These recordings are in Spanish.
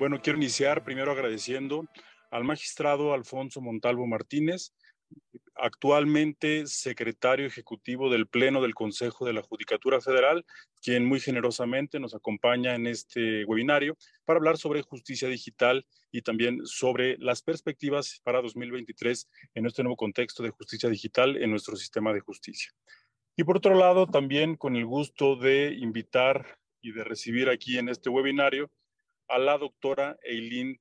Bueno, quiero iniciar primero agradeciendo al magistrado Alfonso Montalvo Martínez, actualmente secretario ejecutivo del Pleno del Consejo de la Judicatura Federal, quien muy generosamente nos acompaña en este webinario para hablar sobre justicia digital y también sobre las perspectivas para 2023 en este nuevo contexto de justicia digital en nuestro sistema de justicia. Y por otro lado, también con el gusto de invitar y de recibir aquí en este webinario a la doctora Eileen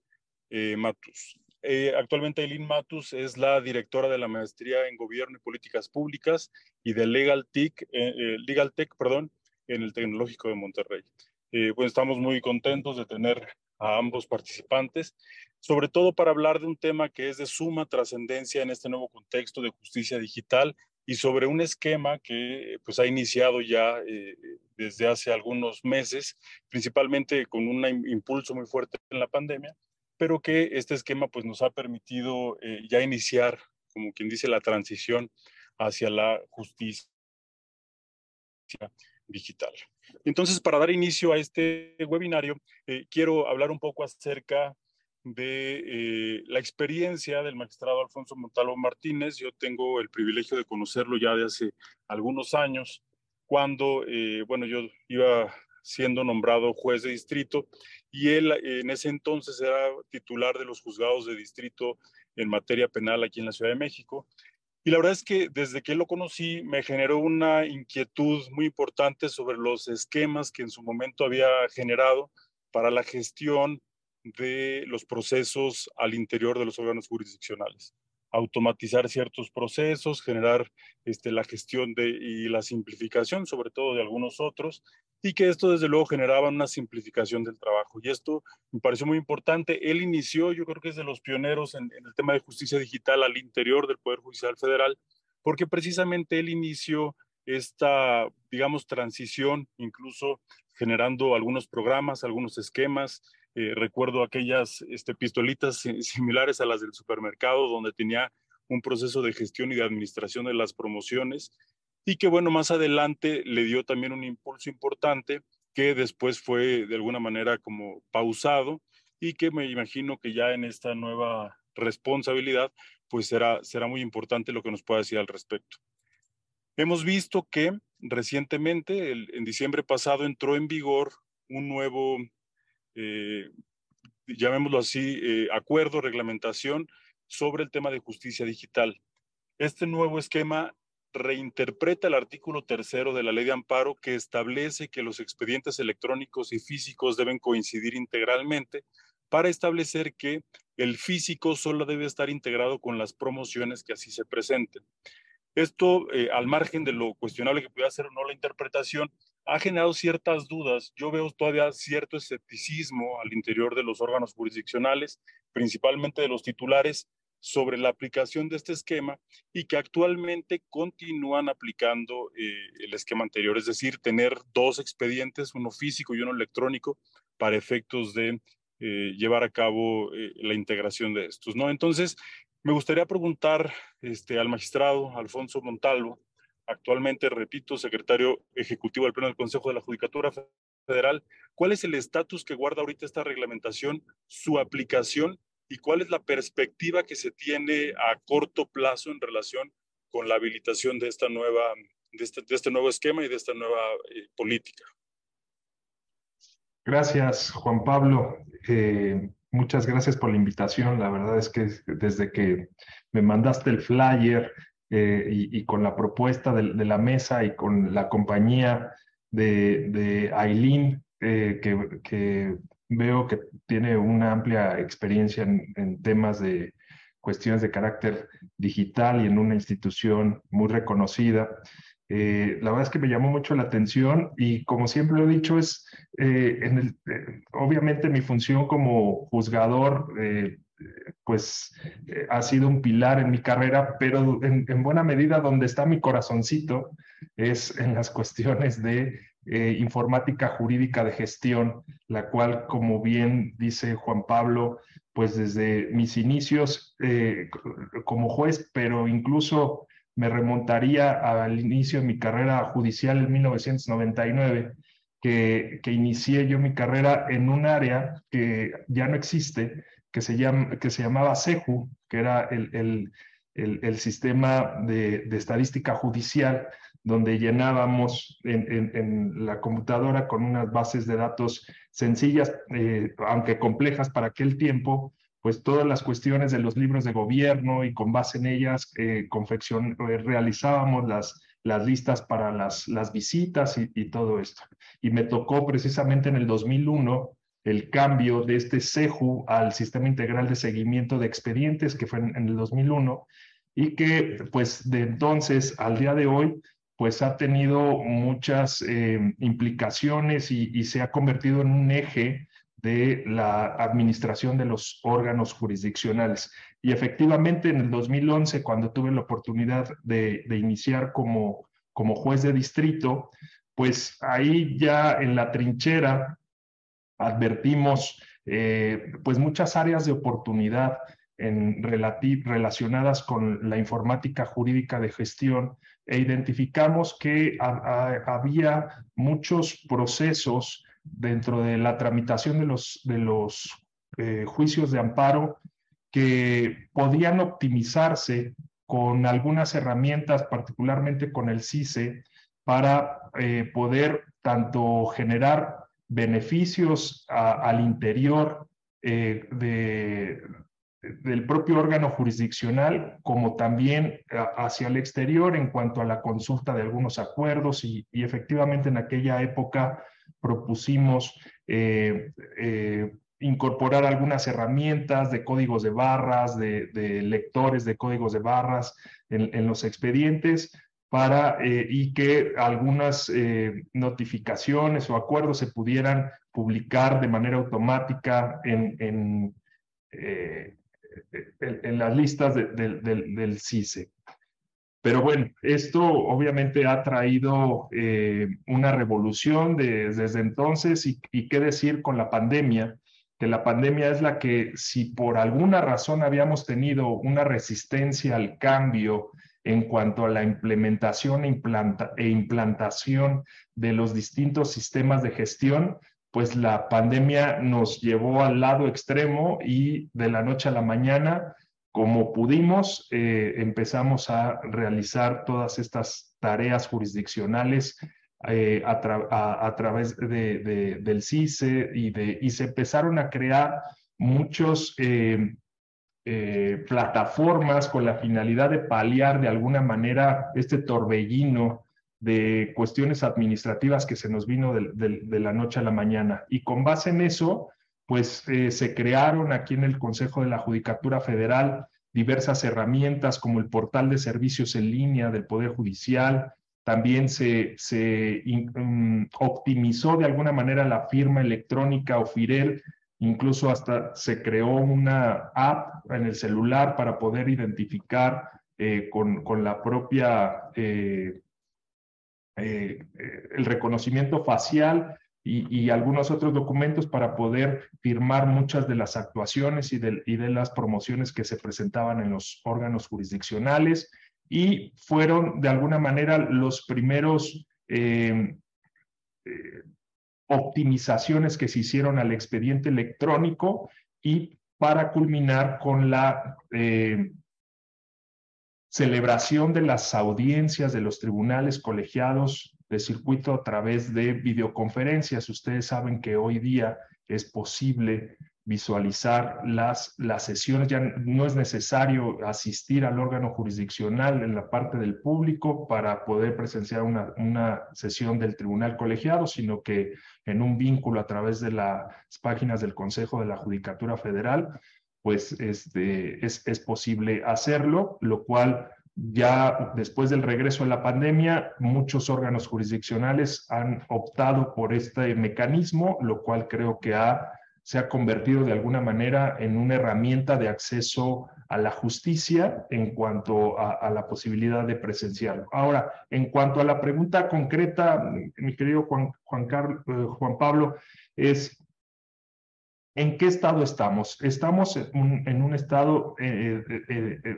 eh, Matus. Eh, actualmente Eileen Matus es la directora de la maestría en Gobierno y Políticas Públicas y de Legal Tech, eh, Tech perdón, en el Tecnológico de Monterrey. pues estamos muy contentos de tener a ambos participantes, sobre todo para hablar de un tema que es de suma trascendencia en este nuevo contexto de justicia digital y sobre un esquema que pues ha iniciado ya eh, desde hace algunos meses, principalmente con un impulso muy fuerte en la pandemia, pero que este esquema pues nos ha permitido eh, ya iniciar, como quien dice, la transición hacia la justicia digital. Entonces, para dar inicio a este webinario, eh, quiero hablar un poco acerca de eh, la experiencia del magistrado Alfonso Montalvo Martínez. Yo tengo el privilegio de conocerlo ya de hace algunos años, cuando, eh, bueno, yo iba siendo nombrado juez de distrito y él en ese entonces era titular de los juzgados de distrito en materia penal aquí en la Ciudad de México. Y la verdad es que desde que lo conocí me generó una inquietud muy importante sobre los esquemas que en su momento había generado para la gestión de los procesos al interior de los órganos jurisdiccionales. Automatizar ciertos procesos, generar este, la gestión de, y la simplificación, sobre todo de algunos otros, y que esto desde luego generaba una simplificación del trabajo. Y esto me pareció muy importante. Él inició, yo creo que es de los pioneros en, en el tema de justicia digital al interior del Poder Judicial Federal, porque precisamente él inició esta, digamos, transición, incluso generando algunos programas, algunos esquemas, eh, recuerdo aquellas este, pistolitas similares a las del supermercado, donde tenía un proceso de gestión y de administración de las promociones, y que bueno, más adelante le dio también un impulso importante que después fue de alguna manera como pausado y que me imagino que ya en esta nueva responsabilidad, pues será, será muy importante lo que nos pueda decir al respecto. Hemos visto que recientemente, en diciembre pasado, entró en vigor un nuevo eh, llamémoslo así, eh, acuerdo, reglamentación sobre el tema de justicia digital. Este nuevo esquema reinterpreta el artículo tercero de la ley de amparo que establece que los expedientes electrónicos y físicos deben coincidir integralmente para establecer que el físico solo debe estar integrado con las promociones que así se presenten. Esto, eh, al margen de lo cuestionable que pueda ser o no la interpretación, ha generado ciertas dudas. Yo veo todavía cierto escepticismo al interior de los órganos jurisdiccionales, principalmente de los titulares, sobre la aplicación de este esquema y que actualmente continúan aplicando eh, el esquema anterior, es decir, tener dos expedientes, uno físico y uno electrónico, para efectos de eh, llevar a cabo eh, la integración de estos. ¿no? Entonces, me gustaría preguntar este, al magistrado Alfonso Montalvo, actualmente, repito, secretario ejecutivo del Pleno del Consejo de la Judicatura Federal, ¿cuál es el estatus que guarda ahorita esta reglamentación, su aplicación y cuál es la perspectiva que se tiene a corto plazo en relación con la habilitación de, esta nueva, de, este, este nuevo esquema y de esta nueva eh, política? Gracias, Juan Pablo. Eh, muchas gracias por la invitación. La verdad es que desde que me mandaste el flyer eh, y, con la propuesta de, la mesa y con la compañía de Aileen, eh, que, veo que tiene una amplia experiencia en, temas de cuestiones de carácter digital y en una institución muy reconocida. Eh, la verdad es que me llamó mucho la atención y como siempre lo he dicho, es en el, obviamente mi función como juzgador pues eh, ha sido un pilar en mi carrera, pero en, buena medida donde está mi corazoncito es en las cuestiones de eh, informática jurídica de gestión, la cual, como bien dice Juan Pablo, pues desde mis inicios eh, como juez, pero incluso me remontaría al inicio de mi carrera judicial en 1999, que, que inicié yo mi carrera en un área que ya no existe, que se, llama, que se llamaba CEJU, que era el, el, el, sistema de, de, estadística judicial, donde llenábamos en, en, la computadora con unas bases de datos sencillas, eh, aunque complejas para aquel tiempo, pues todas las cuestiones de los libros de gobierno y con base en ellas eh, confección, eh, realizábamos las, las listas para las, las visitas y, y, todo esto. Y me tocó precisamente en el 2001 el cambio de este CEJU al Sistema Integral de Seguimiento de Expedientes, que fue en, el 2001, y que pues de entonces al día de hoy pues ha tenido muchas eh, implicaciones y, se ha convertido en un eje de la administración de los órganos jurisdiccionales. Y efectivamente en el 2011, cuando tuve la oportunidad de, de iniciar como, como juez de distrito, pues ahí ya en la trinchera advertimos eh, pues muchas áreas de oportunidad en relacionadas con la informática jurídica de gestión e identificamos que había muchos procesos dentro de la tramitación de los, de los eh, juicios de amparo que podían optimizarse con algunas herramientas, particularmente con el CICE, para eh, poder tanto generar beneficios al interior eh, de, del propio órgano jurisdiccional, como también hacia el exterior en cuanto a la consulta de algunos acuerdos y, efectivamente en aquella época propusimos eh, eh, incorporar algunas herramientas de códigos de barras, de, lectores de códigos de barras en los expedientes para eh, y que algunas eh, notificaciones o acuerdos se pudieran publicar de manera automática en, en, eh, las listas del, CICE. Pero bueno, esto obviamente ha traído una revolución desde entonces y qué decir con la pandemia, que la pandemia es la que si por alguna razón habíamos tenido una resistencia al cambio, en cuanto a la implementación e, e, implantación de los distintos sistemas de gestión, pues la pandemia nos llevó al lado extremo y de la noche a la mañana, como pudimos, eh, empezamos a realizar todas estas tareas jurisdiccionales eh, a, través de, del CICE y se empezaron a crear muchos eh, eh, plataformas con la finalidad de paliar de alguna manera este torbellino de cuestiones administrativas que se nos vino de, la noche a la mañana. Y con base en eso, pues eh, se crearon aquí en el Consejo de la Judicatura Federal diversas herramientas como el portal de servicios en línea del Poder Judicial, también se, se mm, optimizó de alguna manera la firma electrónica o FIREL Incluso hasta se creó una app en el celular para poder identificar eh, con, con, la propia, eh, eh, el reconocimiento facial y, y, algunos otros documentos para poder firmar muchas de las actuaciones y de, y de las promociones que se presentaban en los órganos jurisdiccionales. Y fueron de alguna manera los primeros optimizaciones que se hicieron al expediente electrónico y para culminar con la eh, celebración de las audiencias de los tribunales colegiados de circuito a través de videoconferencias. Ustedes saben que hoy día es posible visualizar las, las sesiones, ya no es necesario asistir al órgano jurisdiccional en la parte del público para poder presenciar una, una sesión del tribunal colegiado, sino que en un vínculo a través de las páginas del Consejo de la Judicatura Federal, pues este, es, es posible hacerlo, lo cual ya después del regreso de la pandemia, muchos órganos jurisdiccionales han optado por este mecanismo, lo cual creo que ha se ha convertido de alguna manera en una herramienta de acceso a la justicia en cuanto a, la posibilidad de presenciarlo. Ahora, en cuanto a la pregunta concreta, mi querido Juan, Juan, Carlos, eh, Juan Pablo, es ¿En qué estado estamos? Estamos en un, estado eh, eh,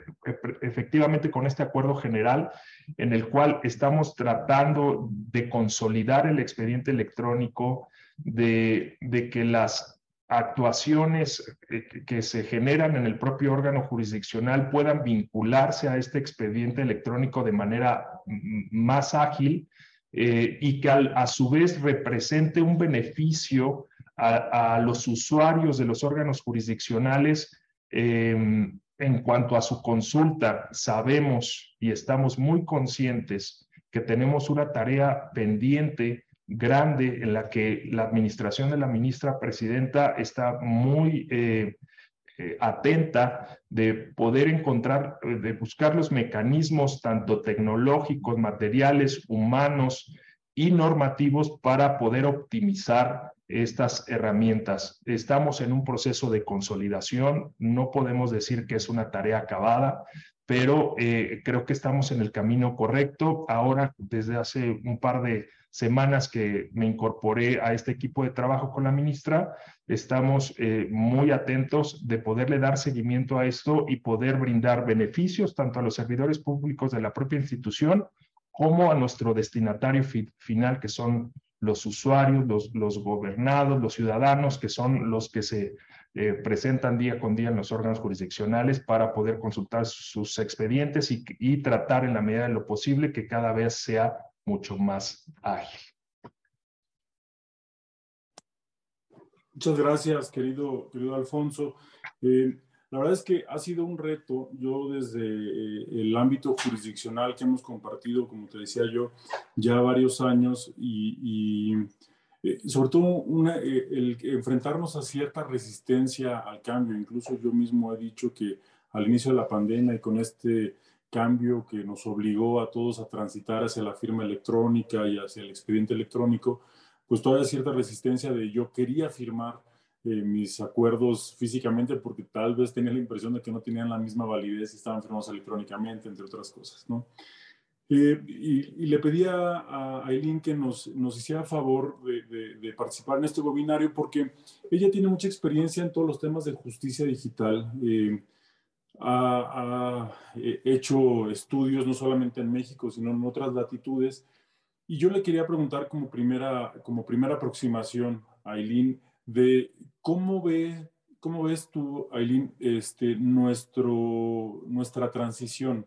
efectivamente con este acuerdo general en el cual estamos tratando de consolidar el expediente electrónico, de que las actuaciones que se generan en el propio órgano jurisdiccional puedan vincularse a este expediente electrónico de manera más ágil y que a su vez represente un beneficio a, los usuarios de los órganos jurisdiccionales em, en cuanto a su consulta. Sabemos y estamos muy conscientes que tenemos una tarea pendiente grande en la que la administración de la ministra presidenta está muy eh, eh, atenta de poder encontrar, de buscar los mecanismos tanto tecnológicos, materiales, humanos y normativos para poder optimizar estas herramientas. Estamos en un proceso de consolidación, no podemos decir que es una tarea acabada, pero eh, creo que estamos en el camino correcto. Ahora, desde hace un par de semanas que me incorporé a este equipo de trabajo con la ministra, estamos eh, muy atentos de poderle dar seguimiento a esto y poder brindar beneficios tanto a los servidores públicos de la propia institución como a nuestro destinatario final, que son los usuarios, los, los gobernados, los ciudadanos, que son los que se eh, presentan día con día en los órganos jurisdiccionales para poder consultar sus expedientes y, y, tratar en la medida de lo posible que cada vez sea mucho más ágil. Muchas gracias, querido, querido Alfonso. Eh, la verdad es que ha sido un reto. Yo desde eh, el ámbito jurisdiccional que hemos compartido, como te decía yo, ya varios años y, eh, sobre todo el enfrentarnos a cierta resistencia al cambio. Incluso yo mismo he dicho que al inicio de la pandemia y con este cambio que nos obligó a todos a transitar hacia la firma electrónica y hacia el expediente electrónico, pues todavía cierta resistencia de yo quería firmar eh, mis acuerdos físicamente porque tal vez tenía la impresión de que no tenían la misma validez y estaban firmados electrónicamente, entre otras cosas, ¿no? Eh, y, le pedía a Aileen que nos, nos hiciera favor de, de, participar en este webinario porque ella tiene mucha experiencia en todos los temas de justicia digital. Eh, ha, ha, hecho estudios no solamente en México, sino en otras latitudes. Y yo le quería preguntar como primera, como primera aproximación Aileen, de cómo, ve, cómo ves tú, Aileen, este, nuestro, nuestra transición.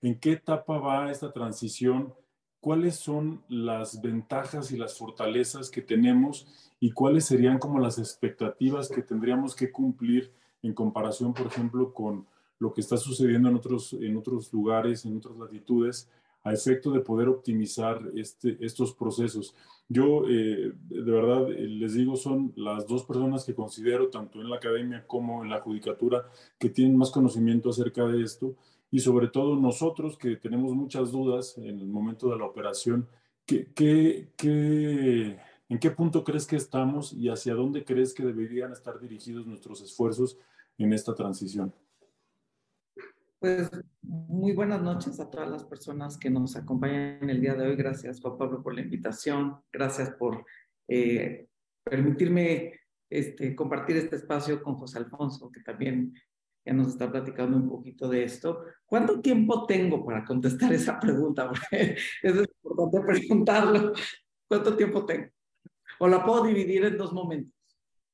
¿En qué etapa va esta transición? ¿Cuáles son las ventajas y las fortalezas que tenemos y cuáles serían como las expectativas que tendríamos que cumplir en comparación, por ejemplo, con lo que está sucediendo en otros, en otros lugares, en otras latitudes, a efecto de poder optimizar este, estos procesos? Yo, eh, de verdad, eh, les digo, son las dos personas que considero, tanto en la academia como en la judicatura, que tienen más conocimiento acerca de esto y sobre todo nosotros que tenemos muchas dudas en el momento de la operación, ¿qué, qué, qué, en qué punto crees que estamos y hacia dónde crees que deberían estar dirigidos nuestros esfuerzos en esta transición? Pues muy buenas noches a todas las personas que nos acompañan el día de hoy. Gracias, Juan Pablo, por la invitación. Gracias por eh, permitirme este, compartir este espacio con José Alfonso, que también ya nos está platicando un poquito de esto. ¿Cuánto tiempo tengo para contestar esa pregunta? Porque es importante preguntarlo. ¿Cuánto tiempo tengo? ¿O la puedo dividir en dos momentos?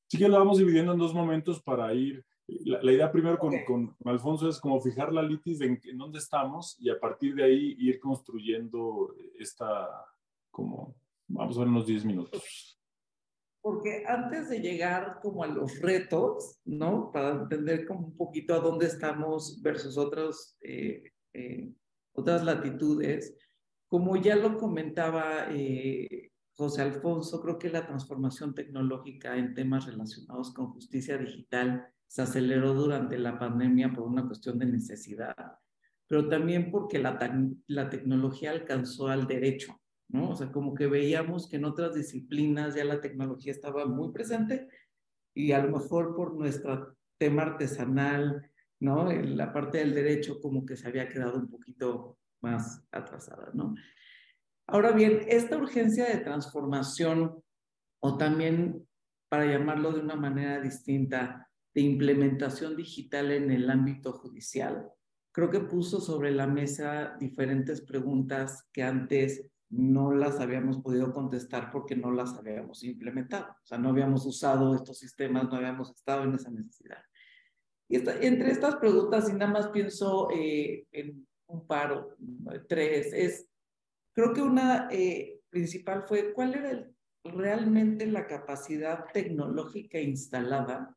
Sí que la vamos dividiendo en dos momentos para ir la, idea primero con, con, Alfonso es como fijar la litis en, en, dónde estamos y a partir de ahí ir construyendo esta, como, vamos a ver unos 10 minutos. Porque antes de llegar como a los retos, ¿no? Para entender como un poquito a dónde estamos versus otros, eh, eh, otras latitudes, como ya lo comentaba eh, José Alfonso, creo que la transformación tecnológica en temas relacionados con justicia digital se aceleró durante la pandemia por una cuestión de necesidad, pero también porque la, la tecnología alcanzó al derecho, ¿no? O sea, como que veíamos que en otras disciplinas ya la tecnología estaba muy presente y a lo mejor por nuestro tema artesanal, ¿no? En la parte del derecho como que se había quedado un poquito más atrasada, ¿no? Ahora bien, esta urgencia de transformación o también para llamarlo de una manera distinta, de implementación digital en el ámbito judicial, creo que puso sobre la mesa diferentes preguntas que antes no las habíamos podido contestar porque no las habíamos implementado. O sea, no habíamos usado estos sistemas, no habíamos estado en esa necesidad. Y entre estas preguntas, y nada más pienso eh, en un paro, tres, es, creo que una eh, principal fue cuál era realmente la capacidad tecnológica instalada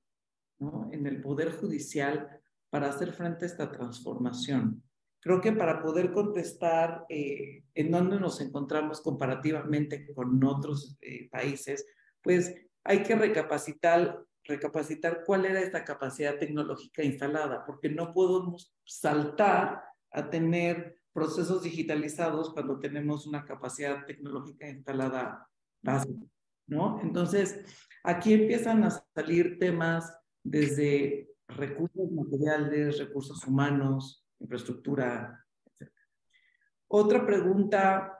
¿no? en el Poder Judicial para hacer frente a esta transformación. Creo que para poder contestar eh, en dónde nos encontramos comparativamente con otros países, pues hay que recapacitar recapacitar cuál era esta capacidad tecnológica instalada, porque no podemos saltar a tener procesos digitalizados cuando tenemos una capacidad tecnológica instalada básica, ¿no? Entonces, aquí empiezan a salir temas desde recursos materiales, recursos humanos, infraestructura, etc. Otra pregunta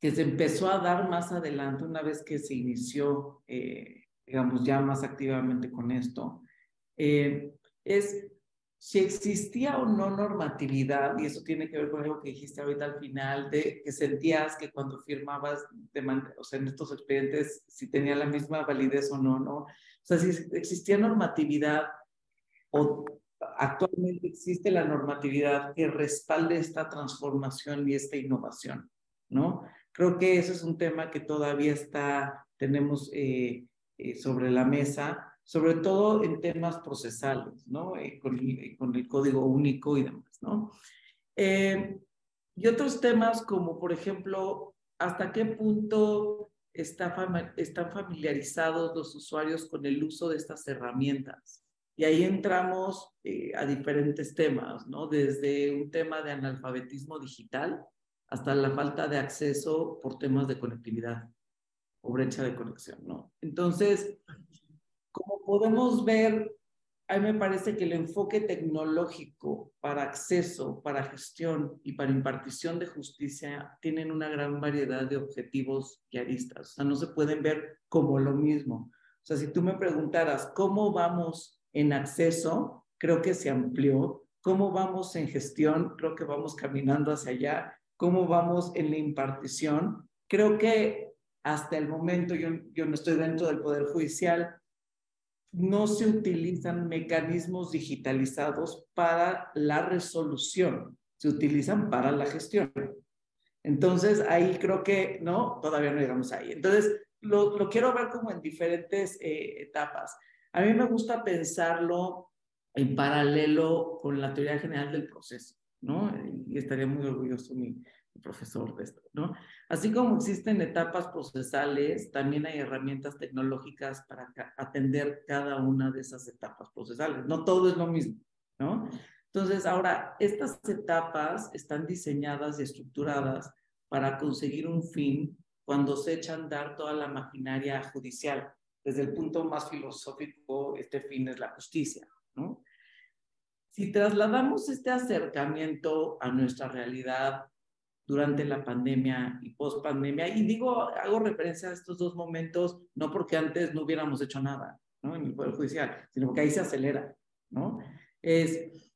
que se empezó a dar más adelante, una vez que se inició eh, digamos, ya más activamente con esto, eh, es si existía o no normatividad, y eso tiene que ver con algo que dijiste ahorita al final, de que sentías que cuando firmabas, de o sea, en estos expedientes, si tenía la misma validez o no, ¿no? O sea, si existía normatividad o actualmente existe la normatividad que respalde esta transformación y esta innovación, ¿no? Creo que ese es un tema que todavía está, tenemos eh, eh, sobre la mesa, sobre todo en temas procesales, ¿no? Eh, con, el, con, el, código único y demás, ¿no? Eh, y otros temas como, por ejemplo, hasta qué punto está están familiarizados los usuarios con el uso de estas herramientas. Y ahí entramos a diferentes temas, ¿no? Desde un tema de analfabetismo digital hasta la falta de acceso por temas de conectividad o brecha de conexión, ¿no? Entonces, como podemos ver, a mí me parece que el enfoque tecnológico para acceso, para gestión y para impartición de justicia tienen una gran variedad de objetivos y aristas. O sea, no se pueden ver como lo mismo. O sea, si tú me preguntaras cómo vamos en acceso, creo que se amplió. ¿Cómo vamos en gestión? Creo que vamos caminando hacia allá. ¿Cómo vamos en la impartición? Creo que hasta el momento, yo, yo no estoy dentro del Poder Judicial, no se utilizan mecanismos digitalizados para la resolución, se utilizan para la gestión. Entonces, ahí creo que, no, todavía no llegamos ahí. Entonces, lo, lo quiero ver como en diferentes eh, etapas. A mí me gusta pensarlo en paralelo con la teoría general del proceso, ¿no? Y estaría muy orgulloso mi, profesor de esto, ¿no? Así como existen etapas procesales, también hay herramientas tecnológicas para atender cada una de esas etapas procesales. No todo es lo mismo, ¿no? Entonces, ahora, estas etapas están diseñadas y estructuradas para conseguir un fin cuando se echa a andar toda la maquinaria judicial. Desde el punto más filosófico, este fin es la justicia, ¿no? Si trasladamos este acercamiento a nuestra realidad durante la pandemia y post pandemia. Y digo, hago referencia a estos dos momentos, no porque antes no hubiéramos hecho nada, ¿no? En el Poder Judicial, sino porque ahí se acelera, ¿no? Es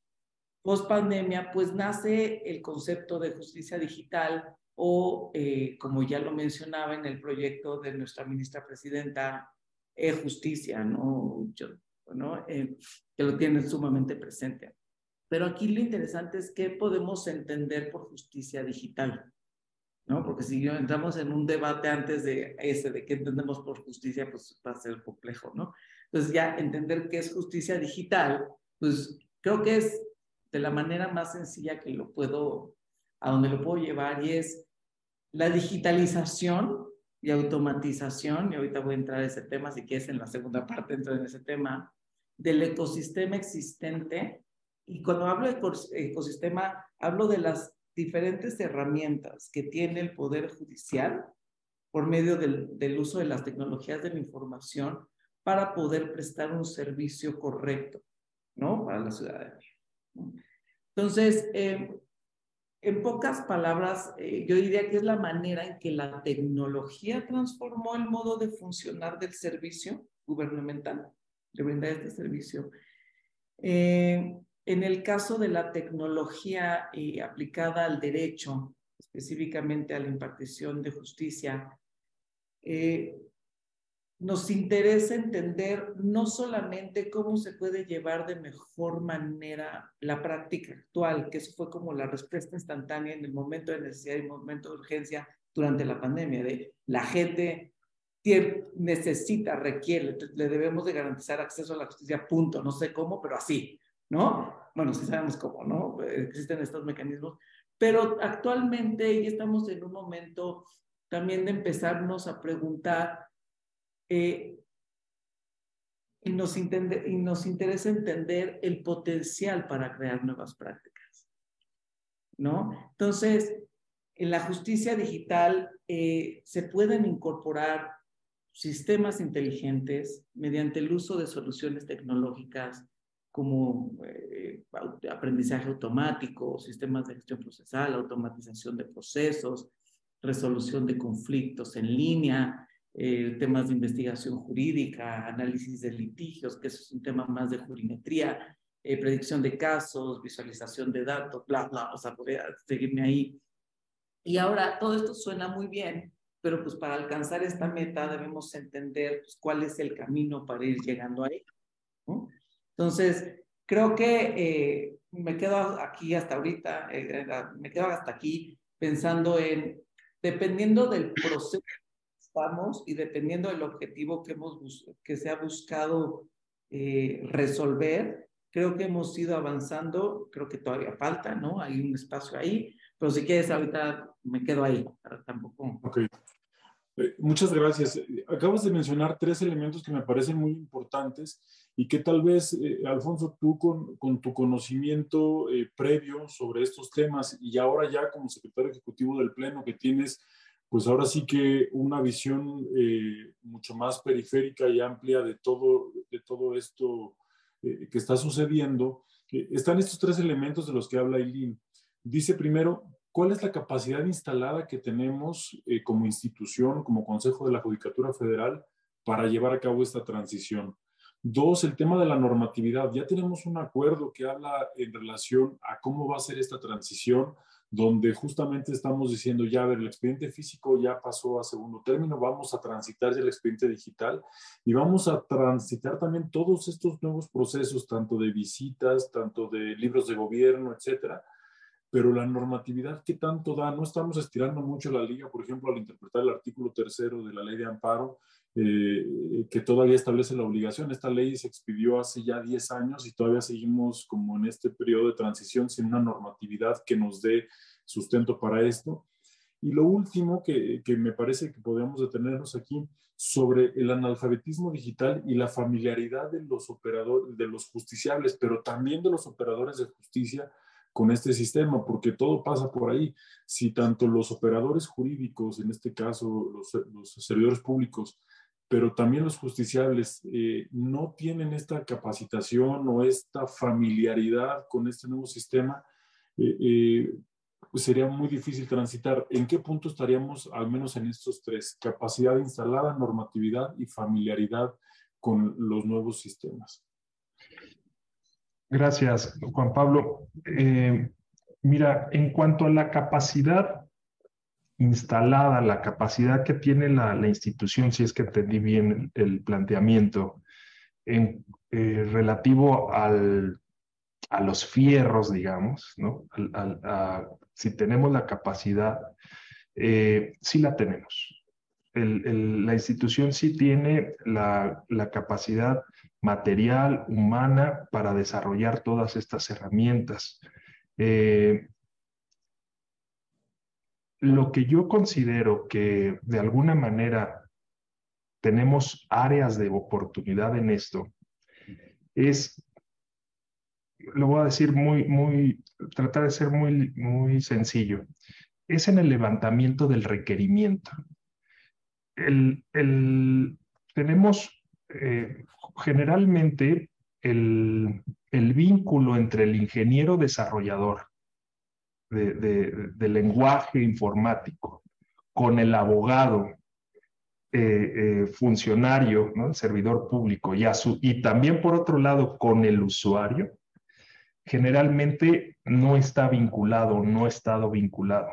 post pandemia, pues nace el concepto de justicia digital o, eh, como ya lo mencionaba en el proyecto de nuestra ministra presidenta, e-justicia, ¿no? Yo, ¿no? Eh, que lo tienen sumamente presente. Pero aquí lo interesante es qué podemos entender por justicia digital, ¿no? Porque si entramos en un debate antes de ese, de qué entendemos por justicia, pues va a ser complejo, ¿no? Entonces ya entender qué es justicia digital, pues creo que es de la manera más sencilla que lo puedo, a donde lo puedo llevar y es la digitalización y automatización, y ahorita voy a entrar a ese tema, si quieres en la segunda parte entro en ese tema, del ecosistema existente y cuando hablo de ecosistema, hablo de las diferentes herramientas que tiene el Poder Judicial por medio del, del uso de las tecnologías de la información para poder prestar un servicio correcto, ¿no? Para la ciudadanía. Entonces, eh, en pocas palabras, eh, yo diría que es la manera en que la tecnología transformó el modo de funcionar del servicio gubernamental de brindar este servicio. Eh, en el caso de la tecnología eh, aplicada al derecho, específicamente a la impartición de justicia, eh, nos interesa entender no solamente cómo se puede llevar de mejor manera la práctica actual, que eso fue como la respuesta instantánea en el momento de necesidad y momento de urgencia durante la pandemia, de la gente necesita, requiere, le debemos de garantizar acceso a la justicia, punto, no sé cómo, pero así, ¿no? Bueno, sí sabemos cómo, ¿no? Existen estos mecanismos, pero actualmente ya estamos en un momento también de empezarnos a preguntar eh, y, nos y nos interesa entender el potencial para crear nuevas prácticas, ¿no? Entonces, en la justicia digital eh, se pueden incorporar sistemas inteligentes mediante el uso de soluciones tecnológicas como eh, aprendizaje automático, sistemas de gestión procesal, automatización de procesos, resolución de conflictos en línea, eh, temas de investigación jurídica, análisis de litigios, que es un tema más de jurimetría, eh, predicción de casos, visualización de datos, bla, bla, o sea, podría seguirme ahí. Y ahora todo esto suena muy bien, pero pues para alcanzar esta meta debemos entender pues, cuál es el camino para ir llegando ahí. ¿no? Entonces, creo que eh, me quedo aquí hasta ahorita, eh, me quedo hasta aquí pensando en, dependiendo del proceso que estamos y dependiendo del objetivo que, hemos, que se ha buscado eh, resolver, creo que hemos ido avanzando, creo que todavía falta, ¿no? Hay un espacio ahí, pero si quieres ahorita me quedo ahí, tampoco. Ok. Eh, muchas gracias. Acabas de mencionar tres elementos que me parecen muy importantes y que tal vez, eh, Alfonso, tú con, con tu conocimiento eh, previo sobre estos temas y ahora ya como secretario ejecutivo del Pleno que tienes, pues ahora sí que una visión mucho más periférica y amplia de todo, de todo esto que está sucediendo, están estos tres elementos de los que habla Eileen. Dice primero, ¿Cuál es la capacidad instalada que tenemos eh, como institución, como Consejo de la Judicatura Federal, para llevar a cabo esta transición? Dos, el tema de la normatividad. Ya tenemos un acuerdo que habla en relación a cómo va a ser esta transición, donde justamente estamos diciendo, ya, a ver, el expediente físico ya pasó a segundo término, vamos a transitar ya el expediente digital y vamos a transitar también todos estos nuevos procesos, tanto de visitas, tanto de libros de gobierno, etcétera, pero la normatividad, ¿qué tanto da? No estamos estirando mucho la liga, por ejemplo, al interpretar el artículo tercero de la ley de amparo, eh, que todavía establece la obligación. Esta ley se expidió hace ya 10 años y todavía seguimos como en este periodo de transición sin una normatividad que nos dé sustento para esto. Y lo último que, que me parece que podemos detenernos aquí sobre el analfabetismo digital y la familiaridad de los operadores, de los justiciables, pero también de los operadores de justicia con este sistema, porque todo pasa por ahí. Si tanto los operadores jurídicos, en este caso los, servidores públicos, pero también los justiciables eh, no tienen esta capacitación o esta familiaridad con este nuevo sistema, eh, eh, pues sería muy difícil transitar. ¿En qué punto estaríamos, al menos en estos tres? Capacidad instalada, normatividad y familiaridad con los nuevos sistemas. Gracias, Juan Pablo. Mira, en cuanto a la capacidad instalada, la capacidad que tiene la, institución, si es que entendí bien el, planteamiento, en, eh, relativo a los fierros, digamos, ¿no? si tenemos la capacidad, eh, sí la tenemos. la institución sí tiene la, la capacidad material, humana, para desarrollar todas estas herramientas. Eh, lo que yo considero que de alguna manera tenemos áreas de oportunidad en esto es, lo voy a decir muy, muy, tratar de ser muy, muy sencillo, es en el levantamiento del requerimiento. El, el, tenemos eh, generalmente el, vínculo entre el ingeniero desarrollador de, lenguaje informático con el abogado funcionario, ¿no? el servidor público, y, su, y también por otro lado con el usuario, generalmente no está vinculado, no ha estado vinculado.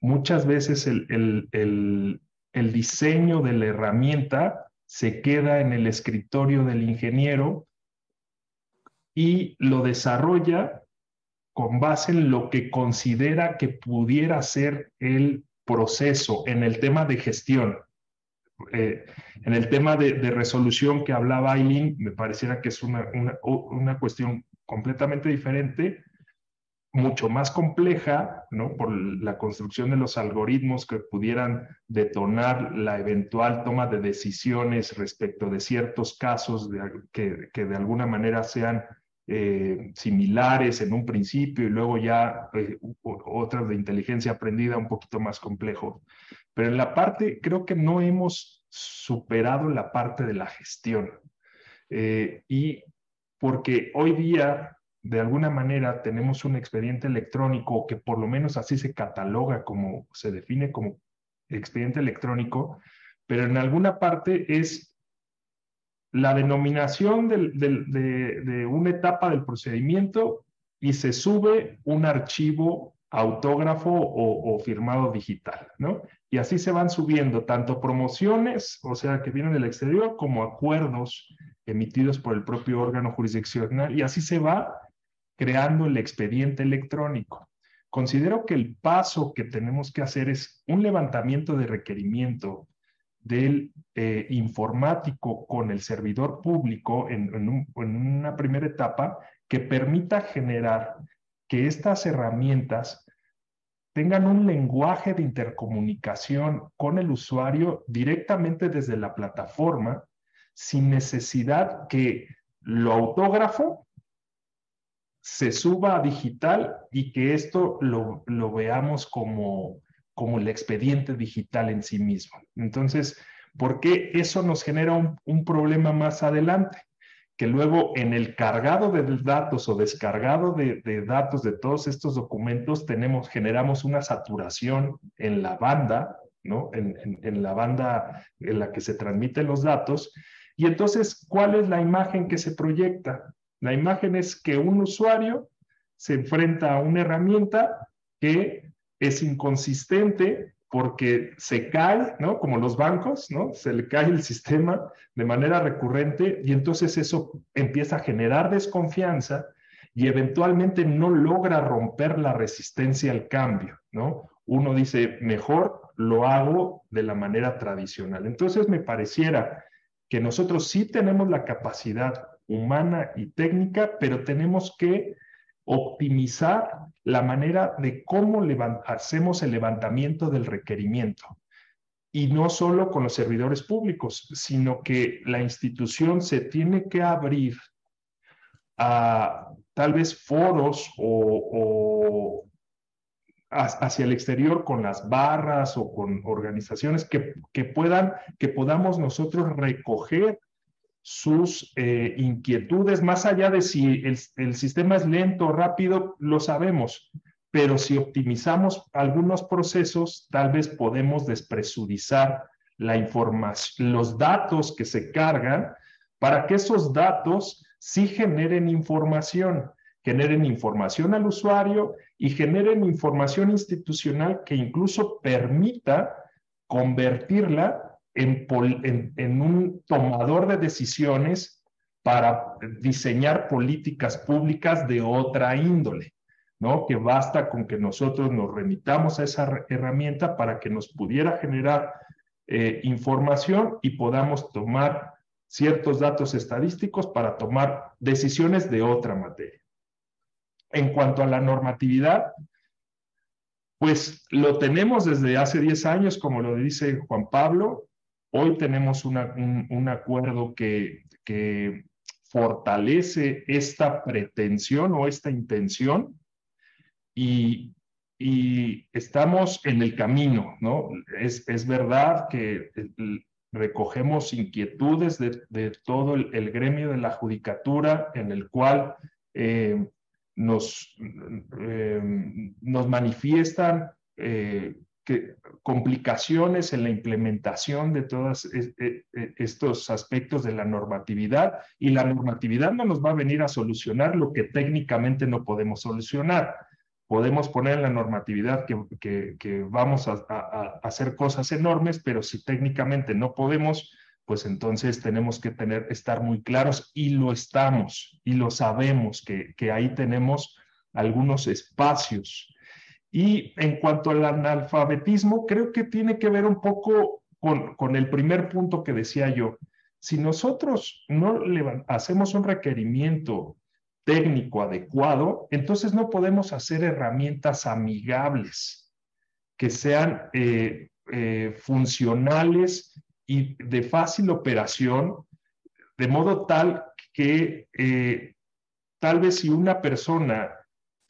Muchas veces el, el diseño de la herramienta se queda en el escritorio del ingeniero y lo desarrolla con base en lo que considera que pudiera ser el proceso en el tema de gestión. Eh, en el tema de, resolución que hablaba Aileen, me pareciera que es una, una, cuestión completamente diferente, mucho más compleja, ¿no? Por la construcción de los algoritmos que pudieran detonar la eventual toma de decisiones respecto de ciertos casos que, que, de alguna manera sean eh, similares en un principio y luego ya eh, otras de inteligencia aprendida un poquito más complejo. Pero en la parte, creo que no hemos superado la parte de la gestión. Eh, y porque hoy día, de alguna manera, tenemos un expediente electrónico que por lo menos así se cataloga como, se define como expediente electrónico, pero en alguna parte es la denominación de, una etapa del procedimiento y se sube un archivo autógrafo o, firmado digital, ¿no? Y así se van subiendo tanto promociones, o sea, que vienen del exterior, como acuerdos emitidos por el propio órgano jurisdiccional, y así se va creando el expediente electrónico. Considero que el paso que tenemos que hacer es un levantamiento de requerimiento del eh, informático con el servidor público en, una primera etapa que permita generar que estas herramientas tengan un lenguaje de intercomunicación con el usuario directamente desde la plataforma sin necesidad que lo autógrafo se suba a digital y que esto lo, lo veamos como como el expediente digital en sí mismo. Entonces, ¿por qué eso nos genera un, problema más adelante? Que luego en el cargado de datos o descargado de, datos de todos estos documentos tenemos, generamos una saturación en la banda, ¿no? En la banda en la que se transmiten los datos. Y entonces, ¿cuál es la imagen que se proyecta? La imagen es que un usuario se enfrenta a una herramienta que es inconsistente porque se cae, ¿no? Como los bancos, ¿no? Se le cae el sistema de manera recurrente y entonces eso empieza a generar desconfianza y eventualmente no logra romper la resistencia al cambio, ¿no? Uno dice, mejor lo hago de la manera tradicional. Entonces me pareciera que nosotros sí tenemos la capacidad humana y técnica, pero tenemos que optimizar la manera de cómo hacemos el levantamiento del requerimiento. Y no solo con los servidores públicos, sino que la institución se tiene que abrir a tal vez foros o, hacia el exterior con las barras o con organizaciones que, que, puedan, que podamos nosotros recoger sus eh, inquietudes, más allá de si el, sistema es lento o rápido, lo sabemos, pero si optimizamos algunos procesos, tal vez podemos despresurizar la información, los datos que se cargan para que esos datos sí generen información, generen información al usuario y generen información institucional que incluso permita convertirla en, un tomador de decisiones para diseñar políticas públicas de otra índole, ¿no? Que basta con que nosotros nos remitamos a esa herramienta para que nos pudiera generar eh, información y podamos tomar ciertos datos estadísticos para tomar decisiones de otra materia. En cuanto a la normatividad, pues lo tenemos desde hace 10 años, como lo dice Juan Pablo, Hoy tenemos un, acuerdo que, fortalece esta pretensión o esta intención y, estamos en el camino, ¿no? Es, verdad que recogemos inquietudes de, todo el, gremio de la judicatura en el cual eh, nos, eh, nos manifiestan eh, complicaciones en la implementación de todos e, e, estos aspectos de la normatividad y la normatividad no nos va a venir a solucionar lo que técnicamente no podemos solucionar. Podemos poner en la normatividad que, que, vamos a, a, hacer cosas enormes, pero si técnicamente no podemos, pues entonces tenemos que tener, estar muy claros y lo estamos y lo sabemos que, que ahí tenemos algunos espacios y en cuanto al analfabetismo, creo que tiene que ver un poco con, con el primer punto que decía yo. Si nosotros no hacemos un requerimiento técnico adecuado, entonces no podemos hacer herramientas amigables que sean eh, eh, funcionales y de fácil operación, de modo tal que eh, tal vez si una persona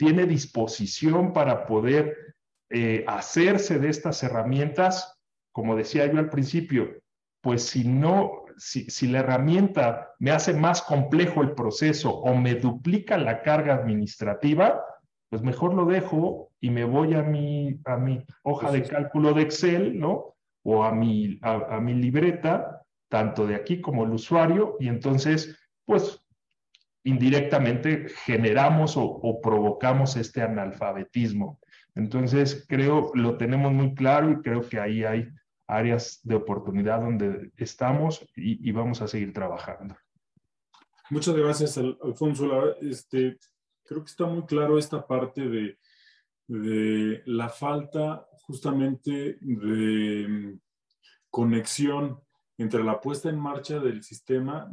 tiene disposición para poder eh, hacerse de estas herramientas, como decía yo al principio, pues si no, si, si, la herramienta me hace más complejo el proceso o me duplica la carga administrativa, pues mejor lo dejo y me voy a mi, a mi hoja de cálculo de Excel, ¿no? O a mi, a, a mi libreta, tanto de aquí como el usuario, y entonces, pues indirectamente generamos o, provocamos este analfabetismo. Entonces, creo, lo tenemos muy claro y creo que ahí hay áreas de oportunidad donde estamos y, vamos a seguir trabajando. Muchas gracias, Alfonso. Este, creo que está muy claro esta parte de, de la falta justamente de mm, conexión entre la puesta en marcha del sistema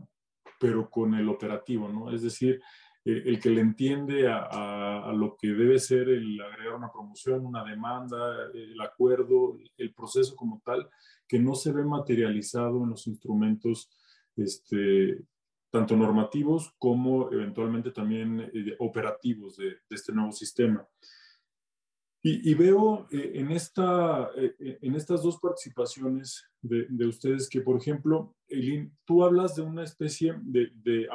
pero con el operativo, ¿no? Es decir, eh, el que le entiende a, lo que debe ser el agregar una promoción, una demanda, el acuerdo, el proceso como tal, que no se ve materializado en los instrumentos este, tanto normativos como eventualmente también eh, operativos de, de, este nuevo sistema. Y, veo eh, en, esta, eh, eh, en estas dos participaciones de, de, ustedes que, por ejemplo, Eileen, tú hablas de una especie de, de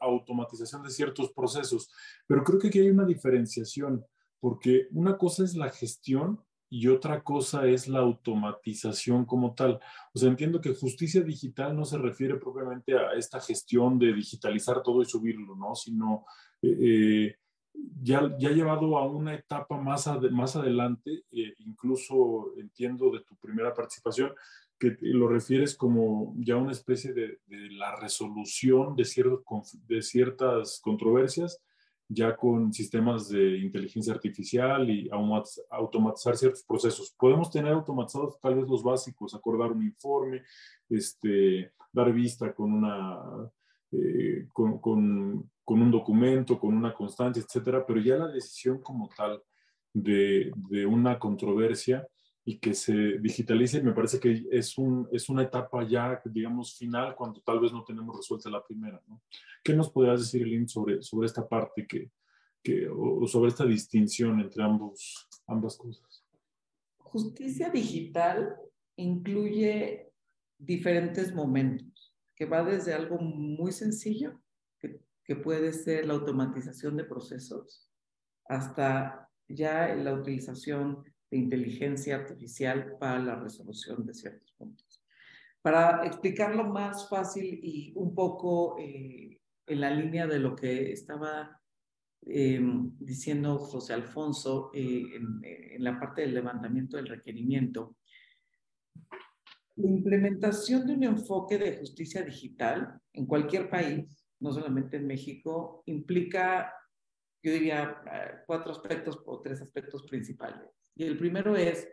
automatización de ciertos procesos, pero creo que aquí hay una diferenciación, porque una cosa es la gestión y otra cosa es la automatización como tal. O sea, entiendo que justicia digital no se refiere propiamente a esta gestión de digitalizar todo y subirlo, ¿no? Sino ya, ya llevado a una etapa más, más adelante, eh, incluso entiendo de tu primera participación, que lo refieres como ya una especie de, la resolución de, de ciertas controversias, ya con sistemas de inteligencia artificial y automatizar ciertos procesos. Podemos tener automatizados tal vez los básicos, acordar un informe, este, dar vista con una... Eh, con, con un documento, con una constancia, etcétera, pero ya la decisión como tal de, de una controversia y que se digitalice, me parece que es, un, es una etapa ya, digamos, final, cuando tal vez no tenemos resuelta la primera. ¿no? ¿Qué nos podrías decir, Lynn, sobre, sobre esta parte que, que, o sobre esta distinción entre ambos, ambas cosas? Justicia digital incluye diferentes momentos, que va desde algo muy sencillo, que puede ser la automatización de procesos, hasta ya la utilización de inteligencia artificial para la resolución de ciertos puntos. Para explicarlo más fácil y un poco eh, en la línea de lo que estaba em, diciendo José Alfonso eh, en, en la parte del levantamiento del requerimiento, la implementación de un enfoque de justicia digital en cualquier país no solamente en México, implica, yo diría, eh, cuatro aspectos o tres aspectos principales. Y el primero es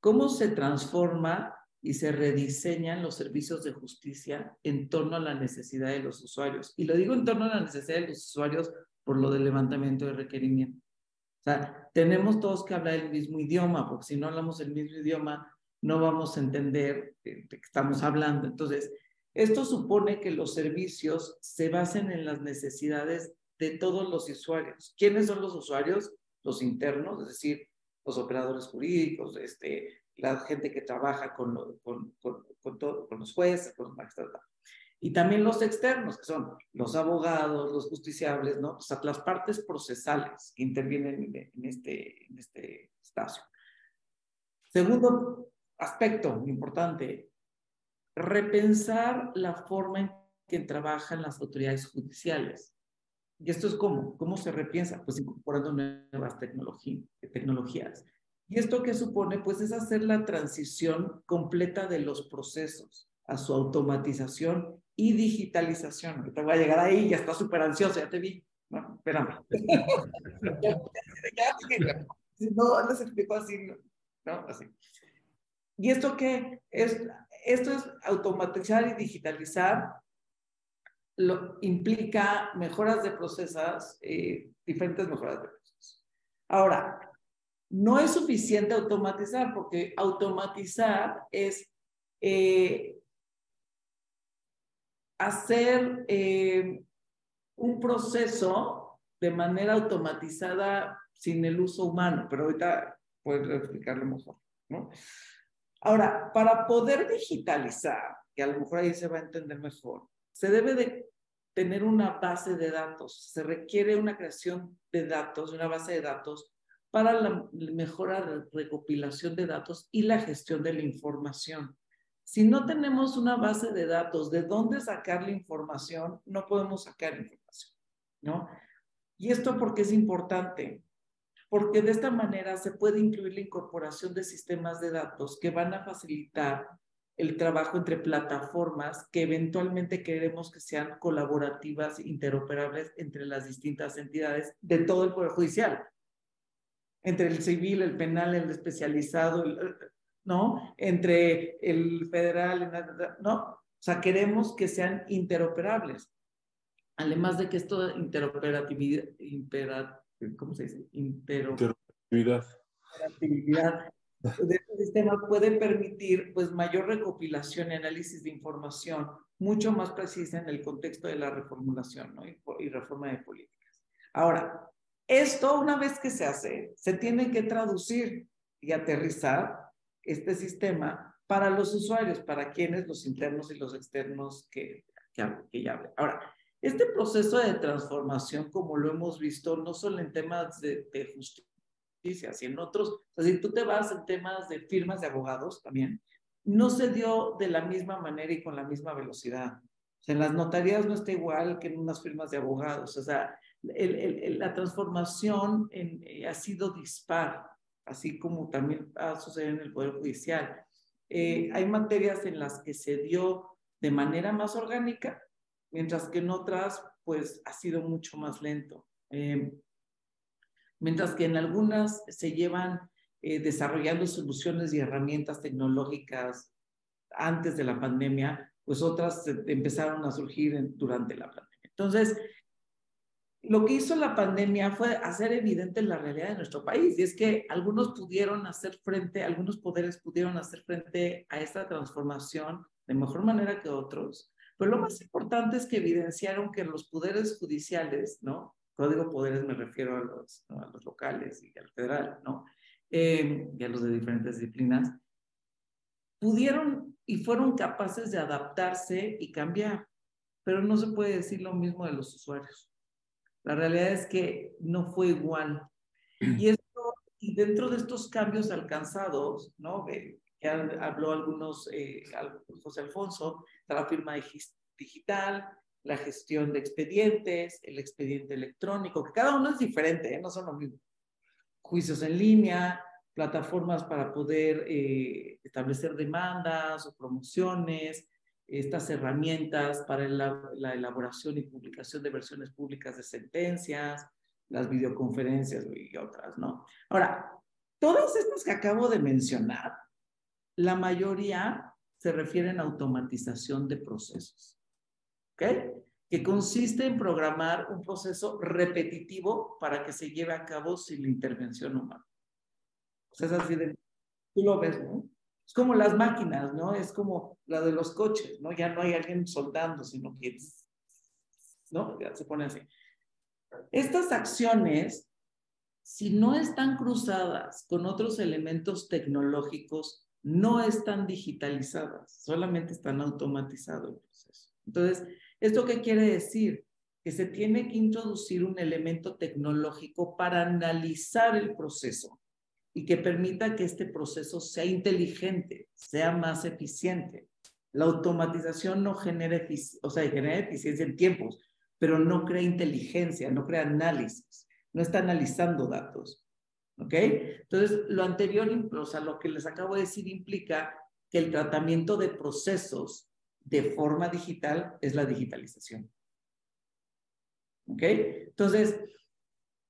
cómo se transforma y se rediseñan los servicios de justicia en torno a la necesidad de los usuarios. Y lo digo en torno a la necesidad de los usuarios por lo del levantamiento de requerimiento. O sea, tenemos todos que hablar el mismo idioma, porque si no hablamos el mismo idioma, no vamos a entender de qué estamos hablando. Entonces, esto supone que los servicios se basen en las necesidades de todos los usuarios. ¿Quiénes son los usuarios? Los internos, es decir, los operadores jurídicos, este, la gente que trabaja con, con, con, todo, con los jueces, con los magistrados. Y también los externos, que son los abogados, los justiciables, ¿no? O las partes procesales que intervienen en, este, en este espacio. Segundo aspecto importante, repensar la forma en que trabajan las autoridades judiciales. ¿Y esto es cómo? ¿Cómo se repiensa? Pues incorporando nuevas tecnologías. ¿Y esto qué supone? Pues es hacer la transición completa de los procesos a su automatización y digitalización. Ahorita voy a llegar ahí, ya está súper ansioso, ya te vi. No, espérame. no, les explico así, ¿no? Así. ¿Y esto qué? Es, esto es automatizar y digitalizar. Lo, implica mejoras de procesos, eh, diferentes mejoras de procesos. Ahora, no es suficiente automatizar, porque automatizar es eh, hacer eh, un proceso de manera automatizada sin el uso humano, pero ahorita puedo explicarlo mejor, ¿no? Ahora, para poder digitalizar, que a lo mejor ahí se va a entender mejor, se debe de tener una base de datos, se requiere una creación de datos, una base de datos para la mejora recopilación de datos y la gestión de la información. Si no tenemos una base de datos de dónde sacar la información, no podemos sacar información, ¿no? Y esto porque es importante, porque de esta manera se puede incluir la incorporación de sistemas de datos que van a facilitar el trabajo entre plataformas que eventualmente queremos que sean colaborativas, interoperables entre las distintas entidades de todo el Poder Judicial entre el civil, el penal, el especializado, ¿no? Entre el federal, ¿no? O sea, queremos que sean interoperables. Además de que esto de interoperatividad, ¿cómo se dice? interoperatividad. de este sistema puede permitir pues mayor recopilación y análisis de información mucho más precisa en el contexto de la reformulación ¿no? y, y reforma de políticas. Ahora, esto, una vez que se hace, se tiene que traducir y aterrizar este sistema para los usuarios, para quienes, los internos y los externos que, que, ya hablen. Ahora, este proceso de transformación, como lo hemos visto, no solo en temas de, justicia, sino en otros, o sea, si tú te vas en temas de firmas de abogados también, no se dio de la misma manera y con la misma velocidad. O sea, en las notarías no está igual que en unas firmas de abogados. O sea, la transformación eh, ha sido dispar, así como también ha sucedido en el Poder Judicial. Eh, hay materias en las que se dio de manera más orgánica, mientras que en otras, pues, ha sido mucho más lento. Eh, mientras que en algunas se llevan desarrollando soluciones y herramientas tecnológicas antes de la pandemia, pues otras empezaron a surgir durante la pandemia. Entonces, lo que hizo la pandemia fue hacer evidente la realidad de nuestro país y es que algunos pudieron hacer frente, algunos poderes pudieron hacer frente a esta transformación de mejor manera que otros, pero lo más importante es que evidenciaron que los poderes judiciales, ¿no? Cuando digo poderes me refiero a los, a los locales y al federal, ¿no? Eh, y a los de diferentes disciplinas, pudieron y fueron capaces de adaptarse y cambiar, pero no se puede decir lo mismo de los usuarios. La realidad es que no fue igual. Y, esto, y dentro de estos cambios alcanzados, ¿no? Que habló algunos, eh, José Alfonso, la firma digital, la gestión de expedientes, el expediente electrónico, que cada uno es diferente, ¿eh? no son lo mismo. Juicios en línea, plataformas para poder eh, establecer demandas o promociones, estas herramientas para la, elaboración y publicación de versiones públicas de sentencias, las videoconferencias y otras, ¿no? Ahora, todas estas que acabo de mencionar, la mayoría se refieren a automatización de procesos, ¿ok? Que consiste en programar un proceso repetitivo para que se lleve a cabo sin intervención humana. Sea, es así de, tú lo ves, ¿no? Es como las máquinas, ¿no? Es como la de los coches, ¿no? Ya no hay alguien soldando, sino que, ¿no? Ya se pone así. Estas acciones, si no están cruzadas con otros elementos tecnológicos, no están digitalizadas, solamente están automatizados el proceso. Entonces, ¿esto qué quiere decir? Que se tiene que introducir un elemento tecnológico para analizar el proceso y que permita que este proceso sea inteligente, sea más eficiente. La automatización no genera, o sea, genera eficiencia en tiempos, pero no crea inteligencia, no crea análisis, no está analizando datos. ¿Ok? Entonces, lo anterior, o sea, lo que les acabo de decir implica que el tratamiento de procesos de forma digital es la digitalización. ¿Ok? Entonces,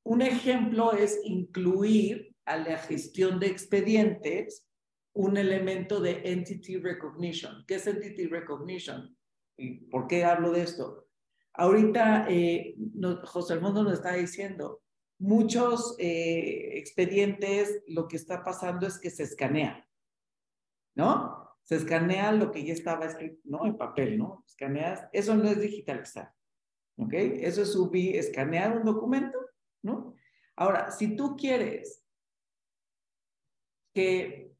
un ejemplo es incluir a la gestión de expedientes un elemento de entity recognition. ¿Qué es entity recognition? ¿Y por qué hablo de esto? Ahorita eh, José Armando nos está diciendo, muchos eh, expedientes lo que está pasando es que se escanea, ¿no? Se escanea lo que ya estaba escrito, ¿no? En papel, ¿no? Escaneas, eso no es digitalizar, ¿ok? Eso es subir, escanear un documento, ¿no? Ahora, si tú quieres que,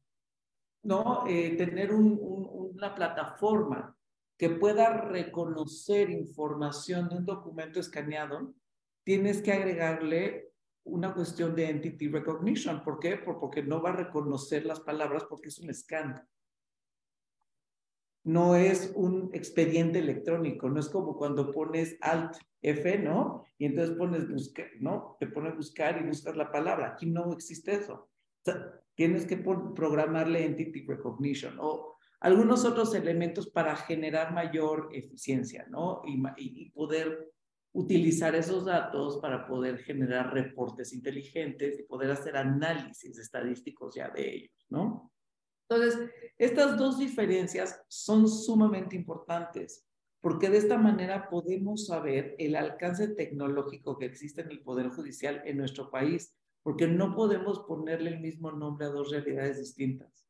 ¿no? Eh, tener una plataforma que pueda reconocer información de un documento escaneado, tienes que agregarle una cuestión de entity recognition. ¿Por qué? Porque no va a reconocer las palabras porque es un scan. No es un expediente electrónico, no es como cuando pones Alt F, ¿no? Y entonces pones buscar, ¿no? Te pones buscar y buscas la palabra. Aquí no existe eso. tienes que programarle entity recognition o algunos otros elementos para generar mayor eficiencia, ¿no? Y, y poder utilizar esos datos para poder generar reportes inteligentes y poder hacer análisis estadísticos ya de ellos, ¿no? Entonces, estas dos diferencias son sumamente importantes porque de esta manera podemos saber el alcance tecnológico que existe en el Poder Judicial en nuestro país, porque no podemos ponerle el mismo nombre a dos realidades distintas.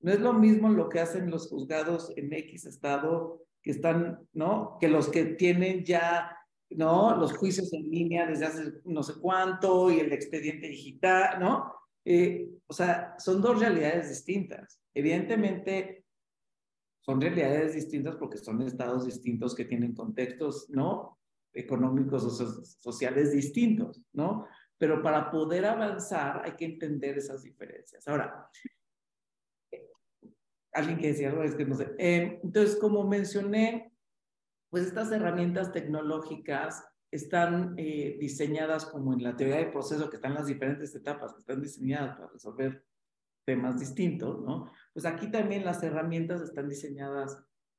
No es lo mismo lo que hacen los juzgados en X estado que están, ¿no? Que los que tienen ya ¿no? Los juicios en línea desde hace no sé cuánto y el expediente digital, ¿no? Eh, o sea, son dos realidades distintas. Evidentemente, son realidades distintas porque son estados distintos que tienen contextos, ¿no? Económicos o sociales distintos, ¿no? Pero para poder avanzar hay que entender esas diferencias. Ahora, alguien que decía es que no sé. Eh, entonces, como mencioné, pues estas herramientas tecnológicas están eh, diseñadas como en la teoría del proceso, que están las diferentes etapas, que están diseñadas para resolver temas distintos, ¿no? Pues aquí también las herramientas están diseñadas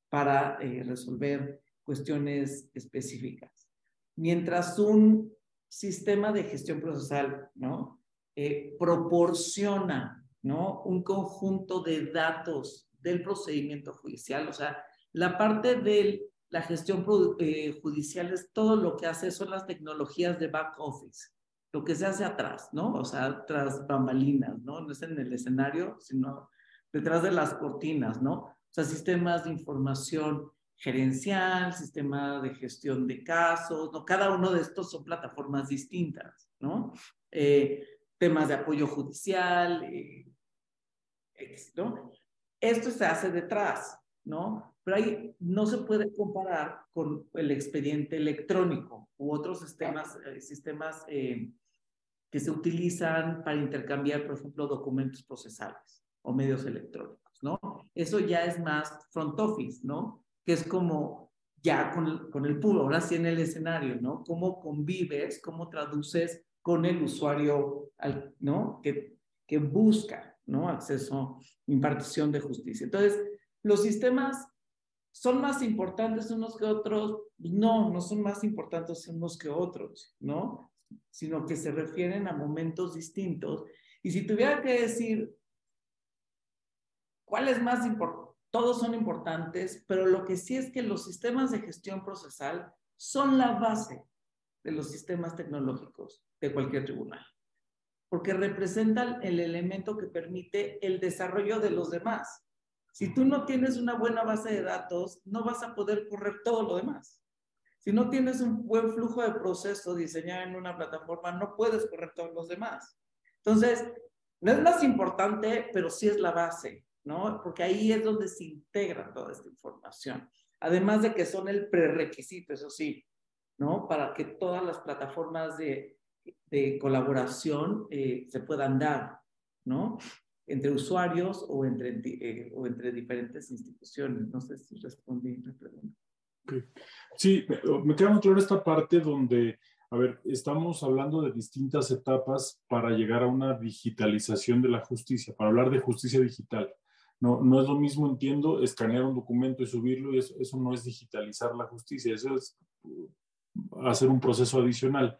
para eh, resolver cuestiones específicas. Mientras un sistema de gestión procesal, ¿no? Eh, proporciona, ¿no? Un conjunto de datos del procedimiento judicial, o sea, la parte del la gestión eh, judicial es todo lo que hace, son las tecnologías de back office, lo que se hace atrás, ¿no? O sea, tras bambalinas, ¿no? No es en el escenario, sino detrás de las cortinas, ¿no? O sea, sistemas de información gerencial, sistema de gestión de casos, ¿no? Cada uno de estos son plataformas distintas, ¿no? Eh, temas de apoyo judicial, eh, ¿no? Esto se hace detrás, ¿no? Pero ahí no se puede comparar con el expediente electrónico u otros sistemas, eh, sistemas eh, que se utilizan para intercambiar, por ejemplo, documentos procesales o medios electrónicos, ¿no? Eso ya es más front office, ¿no? Que es como ya con, con el puro, ahora sí en el escenario, ¿no? Cómo convives, cómo traduces con el usuario, ¿no? Que, que busca, ¿no? Acceso, impartición de justicia. Entonces, los sistemas ¿Son más importantes unos que otros? No, no son más importantes unos que otros, ¿no? Sino que se refieren a momentos distintos. Y si tuviera que decir, ¿cuál es más importante? Todos son importantes, pero lo que sí es que los sistemas de gestión procesal son la base de los sistemas tecnológicos de cualquier tribunal, porque representan el elemento que permite el desarrollo de los demás. Si tú no tienes una buena base de datos, no vas a poder correr todo lo demás. Si no tienes un buen flujo de proceso diseñado en una plataforma, no puedes correr todos los demás. Entonces, no es más importante, pero sí es la base, ¿no? Porque ahí es donde se integra toda esta información. Además de que son el prerequisito, eso sí, ¿no? Para que todas las plataformas de, de colaboración eh, se puedan dar. ¿no? Entre usuarios o entre, eh, o entre diferentes instituciones. No sé si respondí la pregunta. Sí, me queda muy claro esta parte donde, a ver, estamos hablando de distintas etapas para llegar a una digitalización de la justicia, para hablar de justicia digital. No, no es lo mismo, entiendo, escanear un documento y subirlo, y eso, eso no es digitalizar la justicia, eso es uh, hacer un proceso adicional.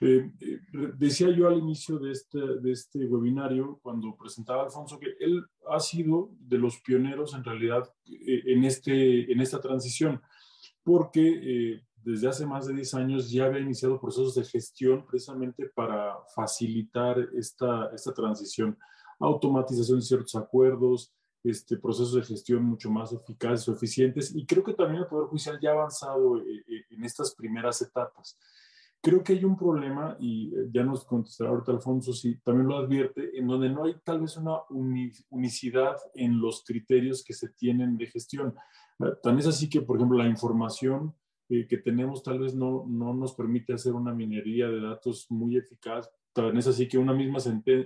Eh, eh, decía yo al inicio de este, de este webinario, cuando presentaba Alfonso, que él ha sido de los pioneros en realidad eh, en, este, en esta transición, porque desde hace más de 10 años ya había iniciado procesos de gestión precisamente para facilitar esta, esta transición, automatización de ciertos acuerdos, este, procesos de gestión mucho más eficaces o eficientes. Y creo que también el Poder Judicial ya ha avanzado eh, eh, en estas primeras etapas. Creo que hay un problema, y eh, ya nos contestará ahorita Alfonso, si también lo advierte, en donde no hay tal vez una unicidad en los criterios que se tienen de gestión. Tan es así que, por ejemplo, la información que tenemos tal vez no, no nos permite hacer una minería de datos muy eficaz. Tan es así que una misma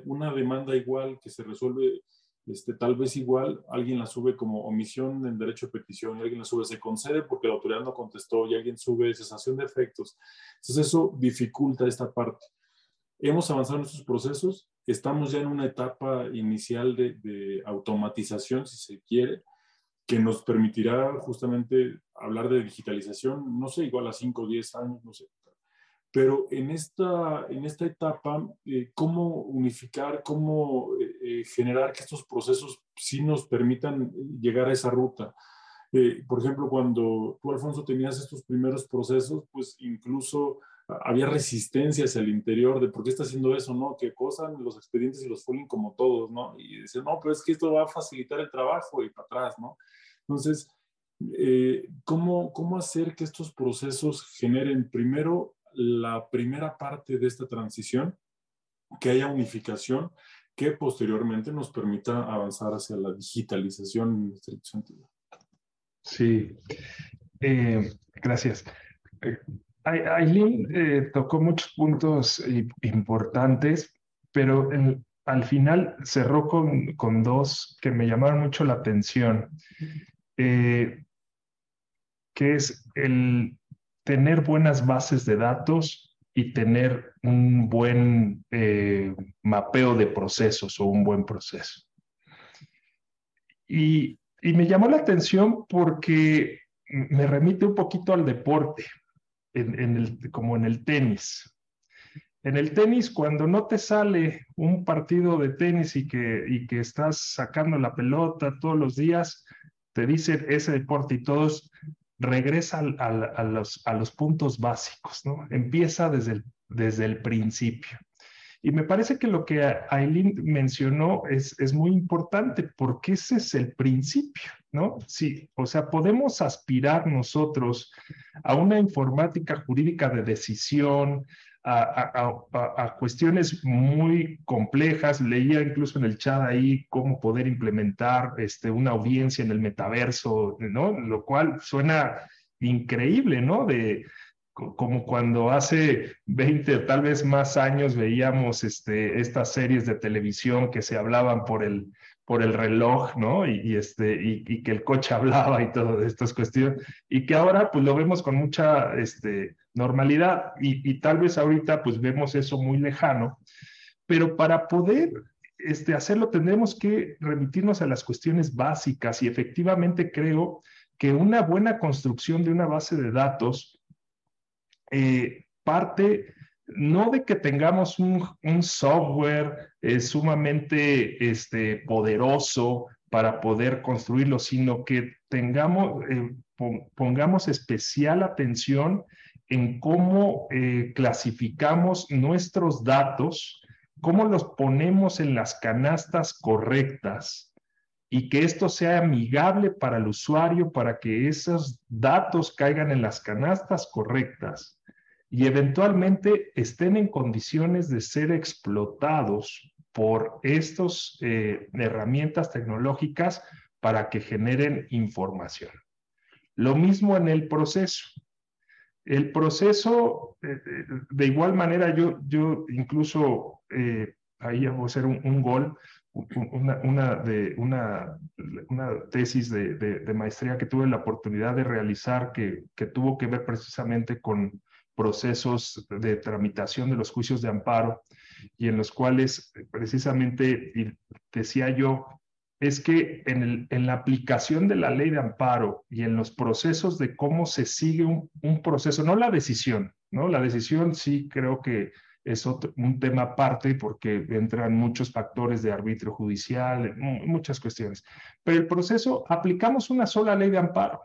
una demanda igual que se resuelve este, tal vez igual alguien la sube como omisión en derecho de petición y alguien la sube se concede porque la autoridad no contestó y alguien sube cesación de efectos. Entonces eso dificulta esta parte. Hemos avanzado en estos procesos, estamos ya en una etapa inicial de, automatización, si se quiere, que nos permitirá justamente hablar de digitalización, no sé, igual a 5 o 10 años, no sé, pero en esta, en esta etapa, eh, ¿cómo unificar, cómo eh, eh, generar que estos procesos sí nos permitan llegar a esa ruta? por ejemplo, cuando tú, Alfonso, tenías estos primeros procesos, pues incluso había resistencias al interior de por qué está haciendo eso, ¿no? Que cosan los expedientes y los folien como todos, ¿no? Y dicen, no, pero es que esto va a facilitar el trabajo y para atrás, ¿no? Entonces, ¿cómo, ¿cómo hacer que estos procesos generen primero la primera parte de esta transición, que haya unificación que posteriormente nos permita avanzar hacia la digitalización en este sentido. Sí, eh, gracias. Eh, Aileen eh, tocó muchos puntos importantes, pero al final cerró con, con, dos que me llamaron mucho la atención, que es el tener buenas bases de datos y tener un buen eh, mapeo de procesos o un buen proceso. Y, me llamó la atención porque me remite un poquito al deporte, en, el, como en el tenis. En el tenis, cuando no te sale un partido de tenis y que, y que estás sacando la pelota todos los días, te dicen ese deporte y todos regresa a, los, puntos básicos, ¿no? Empieza desde el, desde el principio. Y me parece que lo que Aileen mencionó es, es muy importante porque ese es el principio, ¿no? Sí, o sea, podemos aspirar nosotros a una informática jurídica de decisión, a, cuestiones muy complejas. Leía incluso en el chat ahí cómo poder implementar este, una audiencia en el metaverso, ¿no? Lo cual suena increíble, ¿no? De, como cuando hace 20 o tal vez más años veíamos este, estas series de televisión que se hablaban por el, por el reloj, ¿no? Y, este, y, que el coche hablaba y todas estas cuestiones, y que ahora pues lo vemos con mucha este, normalidad y, tal vez ahorita pues vemos eso muy lejano, pero para poder este, hacerlo tendremos que remitirnos a las cuestiones básicas y efectivamente creo que una buena construcción de una base de datos eh, parte no de que tengamos un, software eh, sumamente este, poderoso para poder construirlo, sino que tengamos, eh, pongamos especial atención en cómo eh, clasificamos nuestros datos, cómo los ponemos en las canastas correctas y que esto sea amigable para el usuario, para que esos datos caigan en las canastas correctas y eventualmente estén en condiciones de ser explotados por estas eh, herramientas tecnológicas para que generen información. Lo mismo en el proceso. El proceso, eh, de igual manera, yo, yo incluso ahí vamos a hacer un, gol, una, una, tesis de, de, maestría que tuve la oportunidad de realizar que, que tuvo que ver precisamente con procesos de tramitación de los juicios de amparo y en los cuales precisamente decía yo, es que en, el, en, la aplicación de la ley de amparo y en los procesos de cómo se sigue un, un proceso, no la decisión, ¿no? La decisión sí creo que es un tema aparte porque entran muchos factores de arbitrio judicial, muchas cuestiones. Pero el proceso, aplicamos una sola ley de amparo,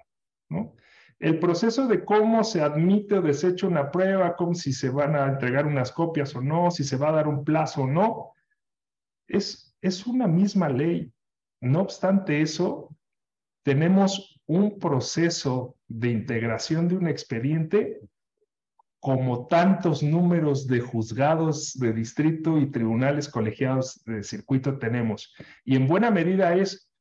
¿no? El proceso de cómo se admite o desecha una prueba, cómo si se van a entregar unas copias o no, si se va a dar un plazo o no, es, es una misma ley. No obstante eso, tenemos un proceso de integración de un expediente como tantos números de juzgados de distrito y tribunales colegiados de circuito tenemos. Y en buena medida es,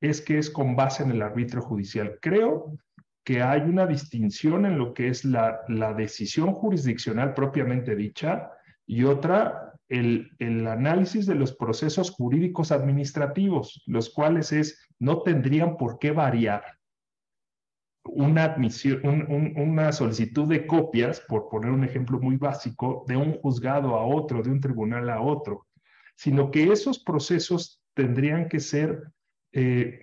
es que es con base en el arbitrio judicial. Creo que hay una distinción en lo que es la, la decisión jurisdiccional propiamente dicha y otra el, el, análisis de los procesos jurídicos administrativos, los cuales es, no tendrían por qué variar una admisión, una solicitud de copias, por poner un ejemplo muy básico, de un juzgado a otro, de un tribunal a otro, sino que esos procesos tendrían que ser, eh,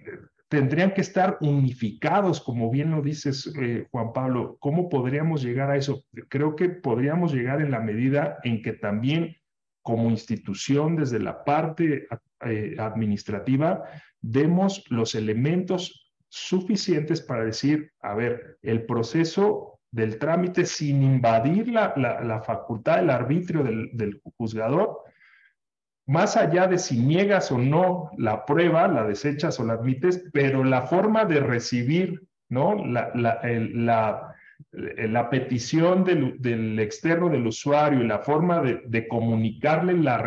tendrían que estar unificados, como bien lo dices, eh, Juan Pablo. ¿Cómo podríamos llegar a eso? Creo que podríamos llegar en la medida en que también como institución, desde la parte eh, administrativa, demos los elementos suficientes para decir, a ver, el proceso del trámite sin invadir la, la, facultad del arbitrio del, del, juzgador, más allá de si niegas o no la prueba, la desechas o la admites, pero la forma de recibir ¿no? la, la, la, la petición del, externo del usuario y la forma de, comunicarle la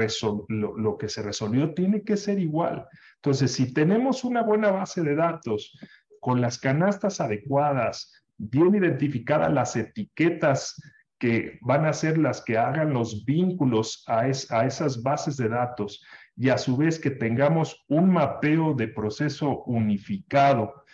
lo, lo que se resolvió tiene que ser igual. Entonces, si tenemos una buena base de datos con las canastas adecuadas, bien identificadas las etiquetas que van a ser las que hagan los vínculos a, a esas bases de datos y a su vez que tengamos un mapeo de proceso unificado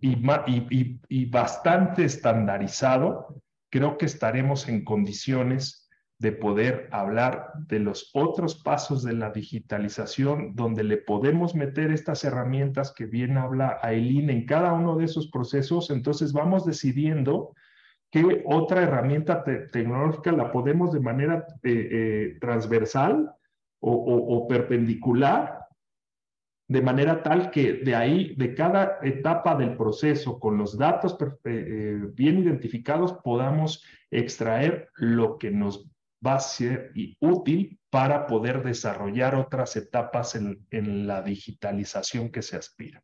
y, bastante estandarizado, creo que estaremos en condiciones de poder hablar de los otros pasos de la digitalización, donde le podemos meter estas herramientas que bien habla Aileen en cada uno de esos procesos, entonces vamos decidiendo qué otra herramienta tecnológica la podemos de manera eh, eh, transversal o, perpendicular, de manera tal que de ahí, de cada etapa del proceso, con los datos eh, bien identificados, podamos extraer lo que nos va a ser útil para poder desarrollar otras etapas en, en la digitalización que se aspira.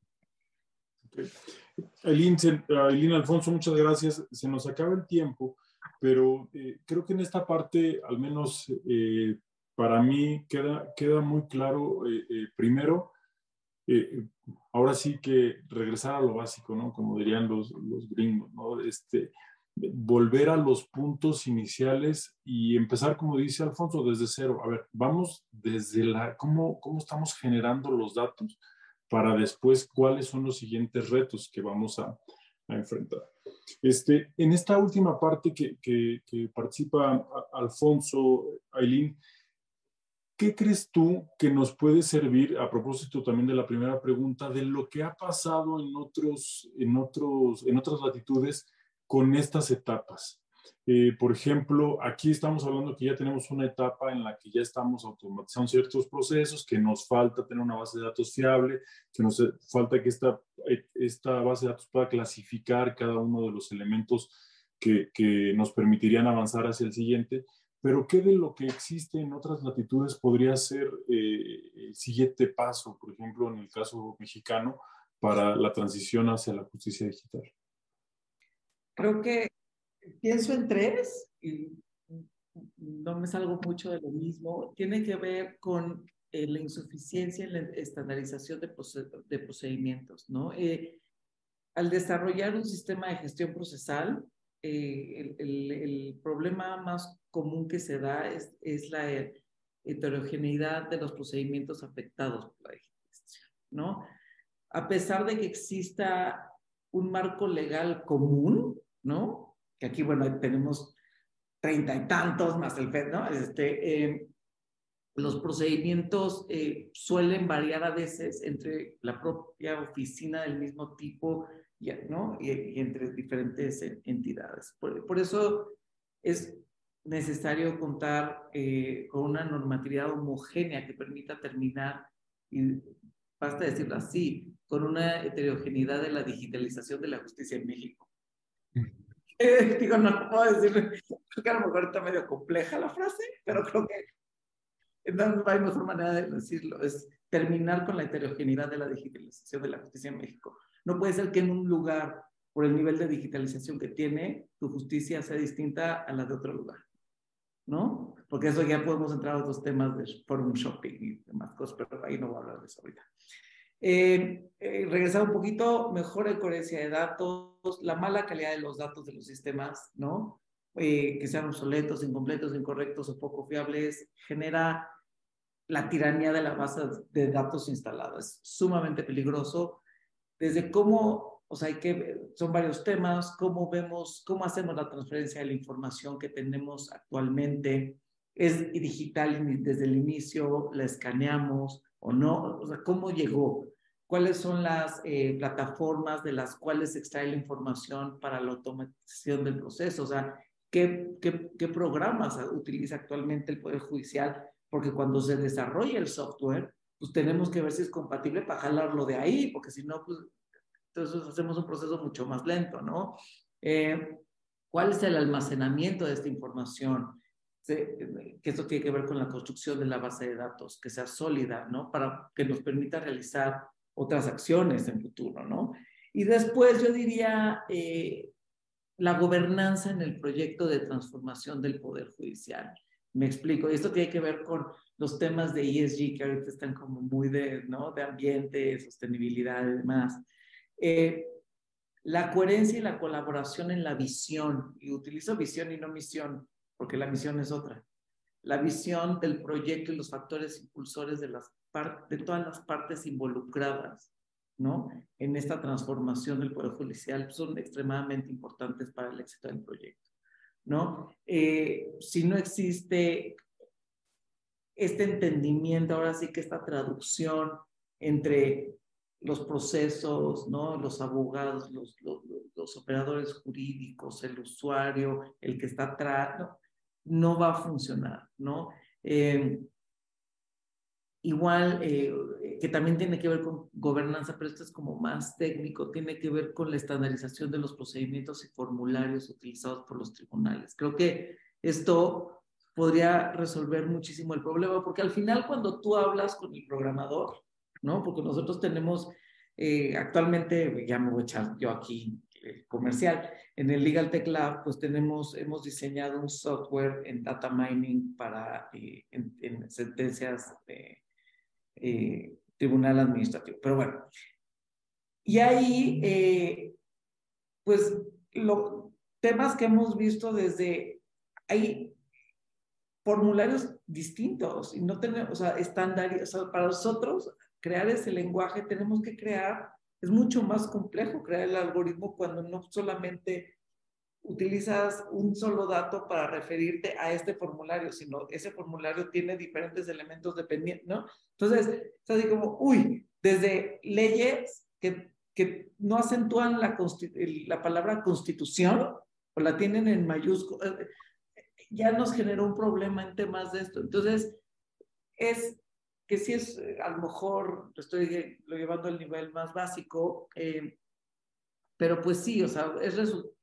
Okay. Aileen, Alfonso, muchas gracias. Se nos acaba el tiempo, pero eh, creo que en esta parte, al menos eh, para mí, queda, queda muy claro, eh, eh primero, eh, ahora sí que regresar a lo básico, ¿no? Como dirían los, los gringos, ¿no? Este, volver a los puntos iniciales y empezar, como dice Alfonso, desde cero. A ver, vamos desde la, cómo, cómo estamos generando los datos para después cuáles son los siguientes retos que vamos a, a enfrentar. Este, en esta última parte que, que, que participa Alfonso, Aileen, ¿qué crees tú que nos puede servir, a propósito también de la primera pregunta, de lo que ha pasado en, otros, en, otros, en otras latitudes? con estas etapas. Eh, por ejemplo, aquí estamos hablando que ya tenemos una etapa en la que ya estamos automatizando ciertos procesos, que nos falta tener una base de datos fiable, que nos falta que esta, esta base de datos pueda clasificar cada uno de los elementos que, que nos permitirían avanzar hacia el siguiente. Pero ¿qué de lo que existe en otras latitudes podría ser eh, el siguiente paso, por ejemplo, en el caso mexicano, para la transición hacia la justicia digital? Creo que pienso en tres y no me salgo mucho de lo mismo. Tiene que ver con eh, la insuficiencia en la estandarización de, de procedimientos, ¿no? Eh, al desarrollar un sistema de gestión procesal, eh, el, el, el, problema más común que se da es, es la, heterogeneidad de los procedimientos afectados por la digitalización, ¿no? A pesar de que exista un marco legal común, ¿no? Que aquí, bueno, tenemos treinta y tantos más el FED, ¿no? Este, eh, los procedimientos eh, suelen variar a veces entre la propia oficina del mismo tipo ¿no? y, entre diferentes entidades. Por, eso es necesario contar eh, con una normatividad homogénea que permita terminar, y basta decirlo así, con una heterogeneidad de la digitalización de la justicia en México. digo, no, puedo decirlo, creo que a lo mejor está medio compleja la frase, pero creo que no hay mejor manera de decirlo, es terminar con la heterogeneidad de la digitalización de la justicia en México. No puede ser que en un lugar, por el nivel de digitalización que tiene, tu justicia sea distinta a la de otro lugar, ¿no? Porque eso ya podemos entrar a otros temas de forum shopping y demás cosas, pero ahí no voy a hablar de eso ahorita. Eh, eh, regresar un poquito, mejora coherencia de datos, la mala calidad de los datos de los sistemas, ¿no? Eh, que sean obsoletos, incompletos, incorrectos o poco fiables, genera la tiranía de la base de datos instalada. Es sumamente peligroso. Desde cómo, o sea, hay que, son varios temas, cómo vemos, cómo hacemos la transferencia de la información que tenemos actualmente. Es digital desde el inicio, la escaneamos o no, o sea, cómo llegó, cuáles son las eh, plataformas de las cuales se extrae la información para la automatización del proceso, o sea, qué, qué, programas utiliza actualmente el Poder Judicial, porque cuando se desarrolla el software, pues tenemos que ver si es compatible para jalarlo de ahí, porque si no, pues entonces hacemos un proceso mucho más lento, ¿no? Eh, ¿Cuál es el almacenamiento de esta información? que esto tiene que ver con la construcción de la base de datos, que sea sólida, ¿no? Para que nos permita realizar otras acciones en futuro, ¿no? Y después yo diría, eh, la gobernanza en el proyecto de transformación del Poder Judicial. Me explico, y esto tiene que ver con los temas de ESG que ahorita están como muy de, ¿no? de ambiente, sostenibilidad y demás. Eh, la coherencia y la colaboración en la visión, y utilizo visión y no misión, porque la misión es otra. La visión del proyecto y los factores impulsores de, las de todas las partes involucradas ¿no? En esta transformación del Poder Judicial son extremadamente importantes para el éxito del proyecto, ¿no? Eh, si no existe este entendimiento, ahora sí que esta traducción entre los procesos, ¿no? Los abogados, los, los, operadores jurídicos, el usuario, el que está atrás, no, no va a funcionar, ¿no? Eh, igual, eh, que también tiene que ver con gobernanza, pero esto es como más técnico, tiene que ver con la estandarización de los procedimientos y formularios utilizados por los tribunales. Creo que esto podría resolver muchísimo el problema, porque al final cuando tú hablas con el programador, ¿no? Porque nosotros tenemos eh, actualmente, ya me voy a echar yo aquí eh, comercial, en el Legal Tech Lab, pues tenemos, hemos diseñado un software en data mining para eh, en, sentencias de tribunal administrativo. Pero bueno, y ahí, eh, pues, los temas que hemos visto desde, hay formularios distintos y no tenemos, o sea, estándares, o sea, para nosotros crear ese lenguaje tenemos que crear, es mucho más complejo crear el algoritmo cuando no solamente utilizas un solo dato para referirte a este formulario, sino ese formulario tiene diferentes elementos dependientes, ¿no? Entonces, es así como, uy, desde leyes que, que no acentúan la, la palabra constitución o la tienen en mayúsculas, eh, ya nos generó un problema en temas de esto. Entonces, es que si es, eh, a lo mejor lo estoy lo llevando al nivel más básico, eh, pero pues sí, o sea, es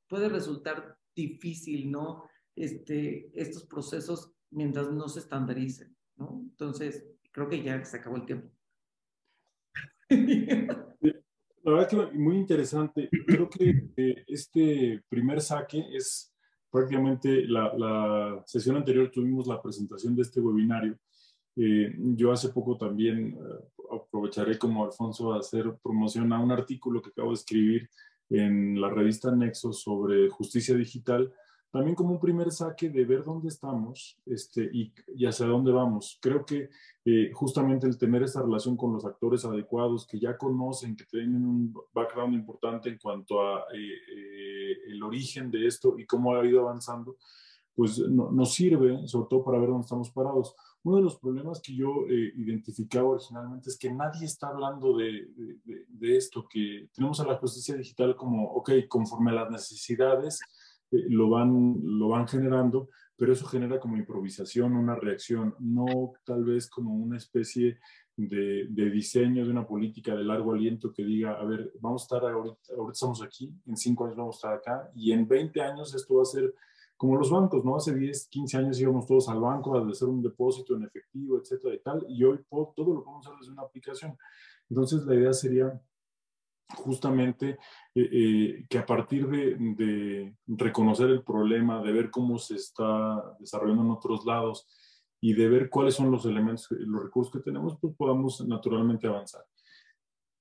puede resultar difícil, ¿no? Este, estos procesos mientras no se estandaricen, ¿no? Entonces, creo que ya se acabó el tiempo. La verdad que muy interesante. Creo que este primer saque es prácticamente la, la, sesión anterior tuvimos la presentación de este webinario. Eh, yo hace poco también eh, aprovecharé como Alfonso a hacer promoción a un artículo que acabo de escribir en la revista Nexo sobre justicia digital, también como un primer saque de ver dónde estamos este, y, hacia dónde vamos. Creo que eh, justamente el tener esta relación con los actores adecuados que ya conocen, que tienen un background importante en cuanto a eh, eh, el origen de esto y cómo ha ido avanzando, pues nos sirve sobre todo para ver dónde estamos parados. Uno de los problemas que yo identificaba originalmente es que nadie está hablando de, de, de, esto, que tenemos a la justicia digital como, ok, conforme a las necesidades, eh, lo, van, lo van generando, pero eso genera como improvisación, una reacción, no tal vez como una especie de, de, diseño de una política de largo aliento que diga, a ver, vamos a estar ahorita, ahorita estamos aquí, en cinco años vamos a estar acá, y en 20 años esto va a ser como los bancos, ¿no? Hace 10, 15 años íbamos todos al banco a hacer un depósito en efectivo, etcétera y tal, y hoy todo lo podemos hacer desde una aplicación. Entonces, la idea sería justamente eh, eh, que a partir de, reconocer el problema, de ver cómo se está desarrollando en otros lados y de ver cuáles son los elementos, los recursos que tenemos, pues podamos naturalmente avanzar.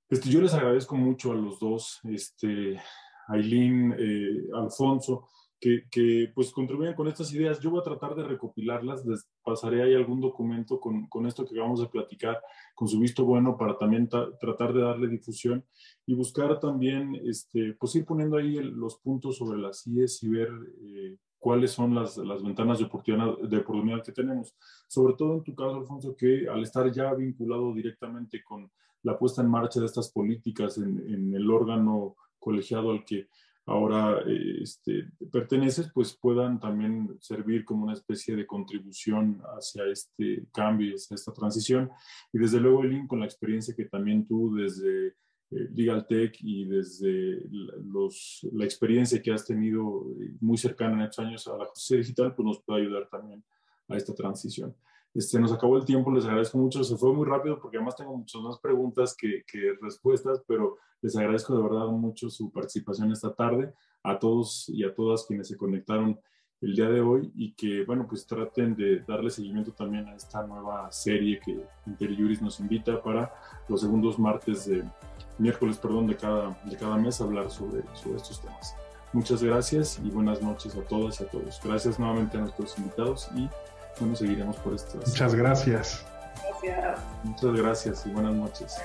Este, yo les agradezco mucho a los dos, este, Aileen, eh, Alfonso, que, pues contribuyen con estas ideas. Yo voy a tratar de recopilarlas, les pasaré ahí algún documento con, con esto que acabamos de platicar, con su visto bueno, para también tratar de darle difusión y buscar también, este, pues ir poniendo ahí los puntos sobre las IES y ver eh, cuáles son las, las ventanas de oportunidad, de oportunidad que tenemos. Sobre todo en tu caso, Alfonso, que al estar ya vinculado directamente con la puesta en marcha de estas políticas en, en el órgano colegiado al que ahora este, perteneces, pues puedan también servir como una especie de contribución hacia este cambio, hacia esta transición. Y desde luego, Elin, con la experiencia que también tú desde eh, Legal Tech y desde los, la experiencia que has tenido eh, muy cercana en estos años a la justicia digital, pues nos puede ayudar también a esta transición. Este, nos acabó el tiempo, les agradezco mucho, se fue muy rápido porque además tengo muchas más preguntas que, que respuestas, pero les agradezco de verdad mucho su participación esta tarde, a todos y a todas quienes se conectaron el día de hoy y que, bueno, pues traten de darle seguimiento también a esta nueva serie que Interjuris nos invita para los segundos martes de, miércoles, perdón, de cada, de cada mes hablar sobre, sobre estos temas. Muchas gracias y buenas noches a todas y a todos. Gracias nuevamente a nuestros invitados y bueno, seguiremos por estas. Muchas gracias. Gracias. Muchas gracias y buenas noches.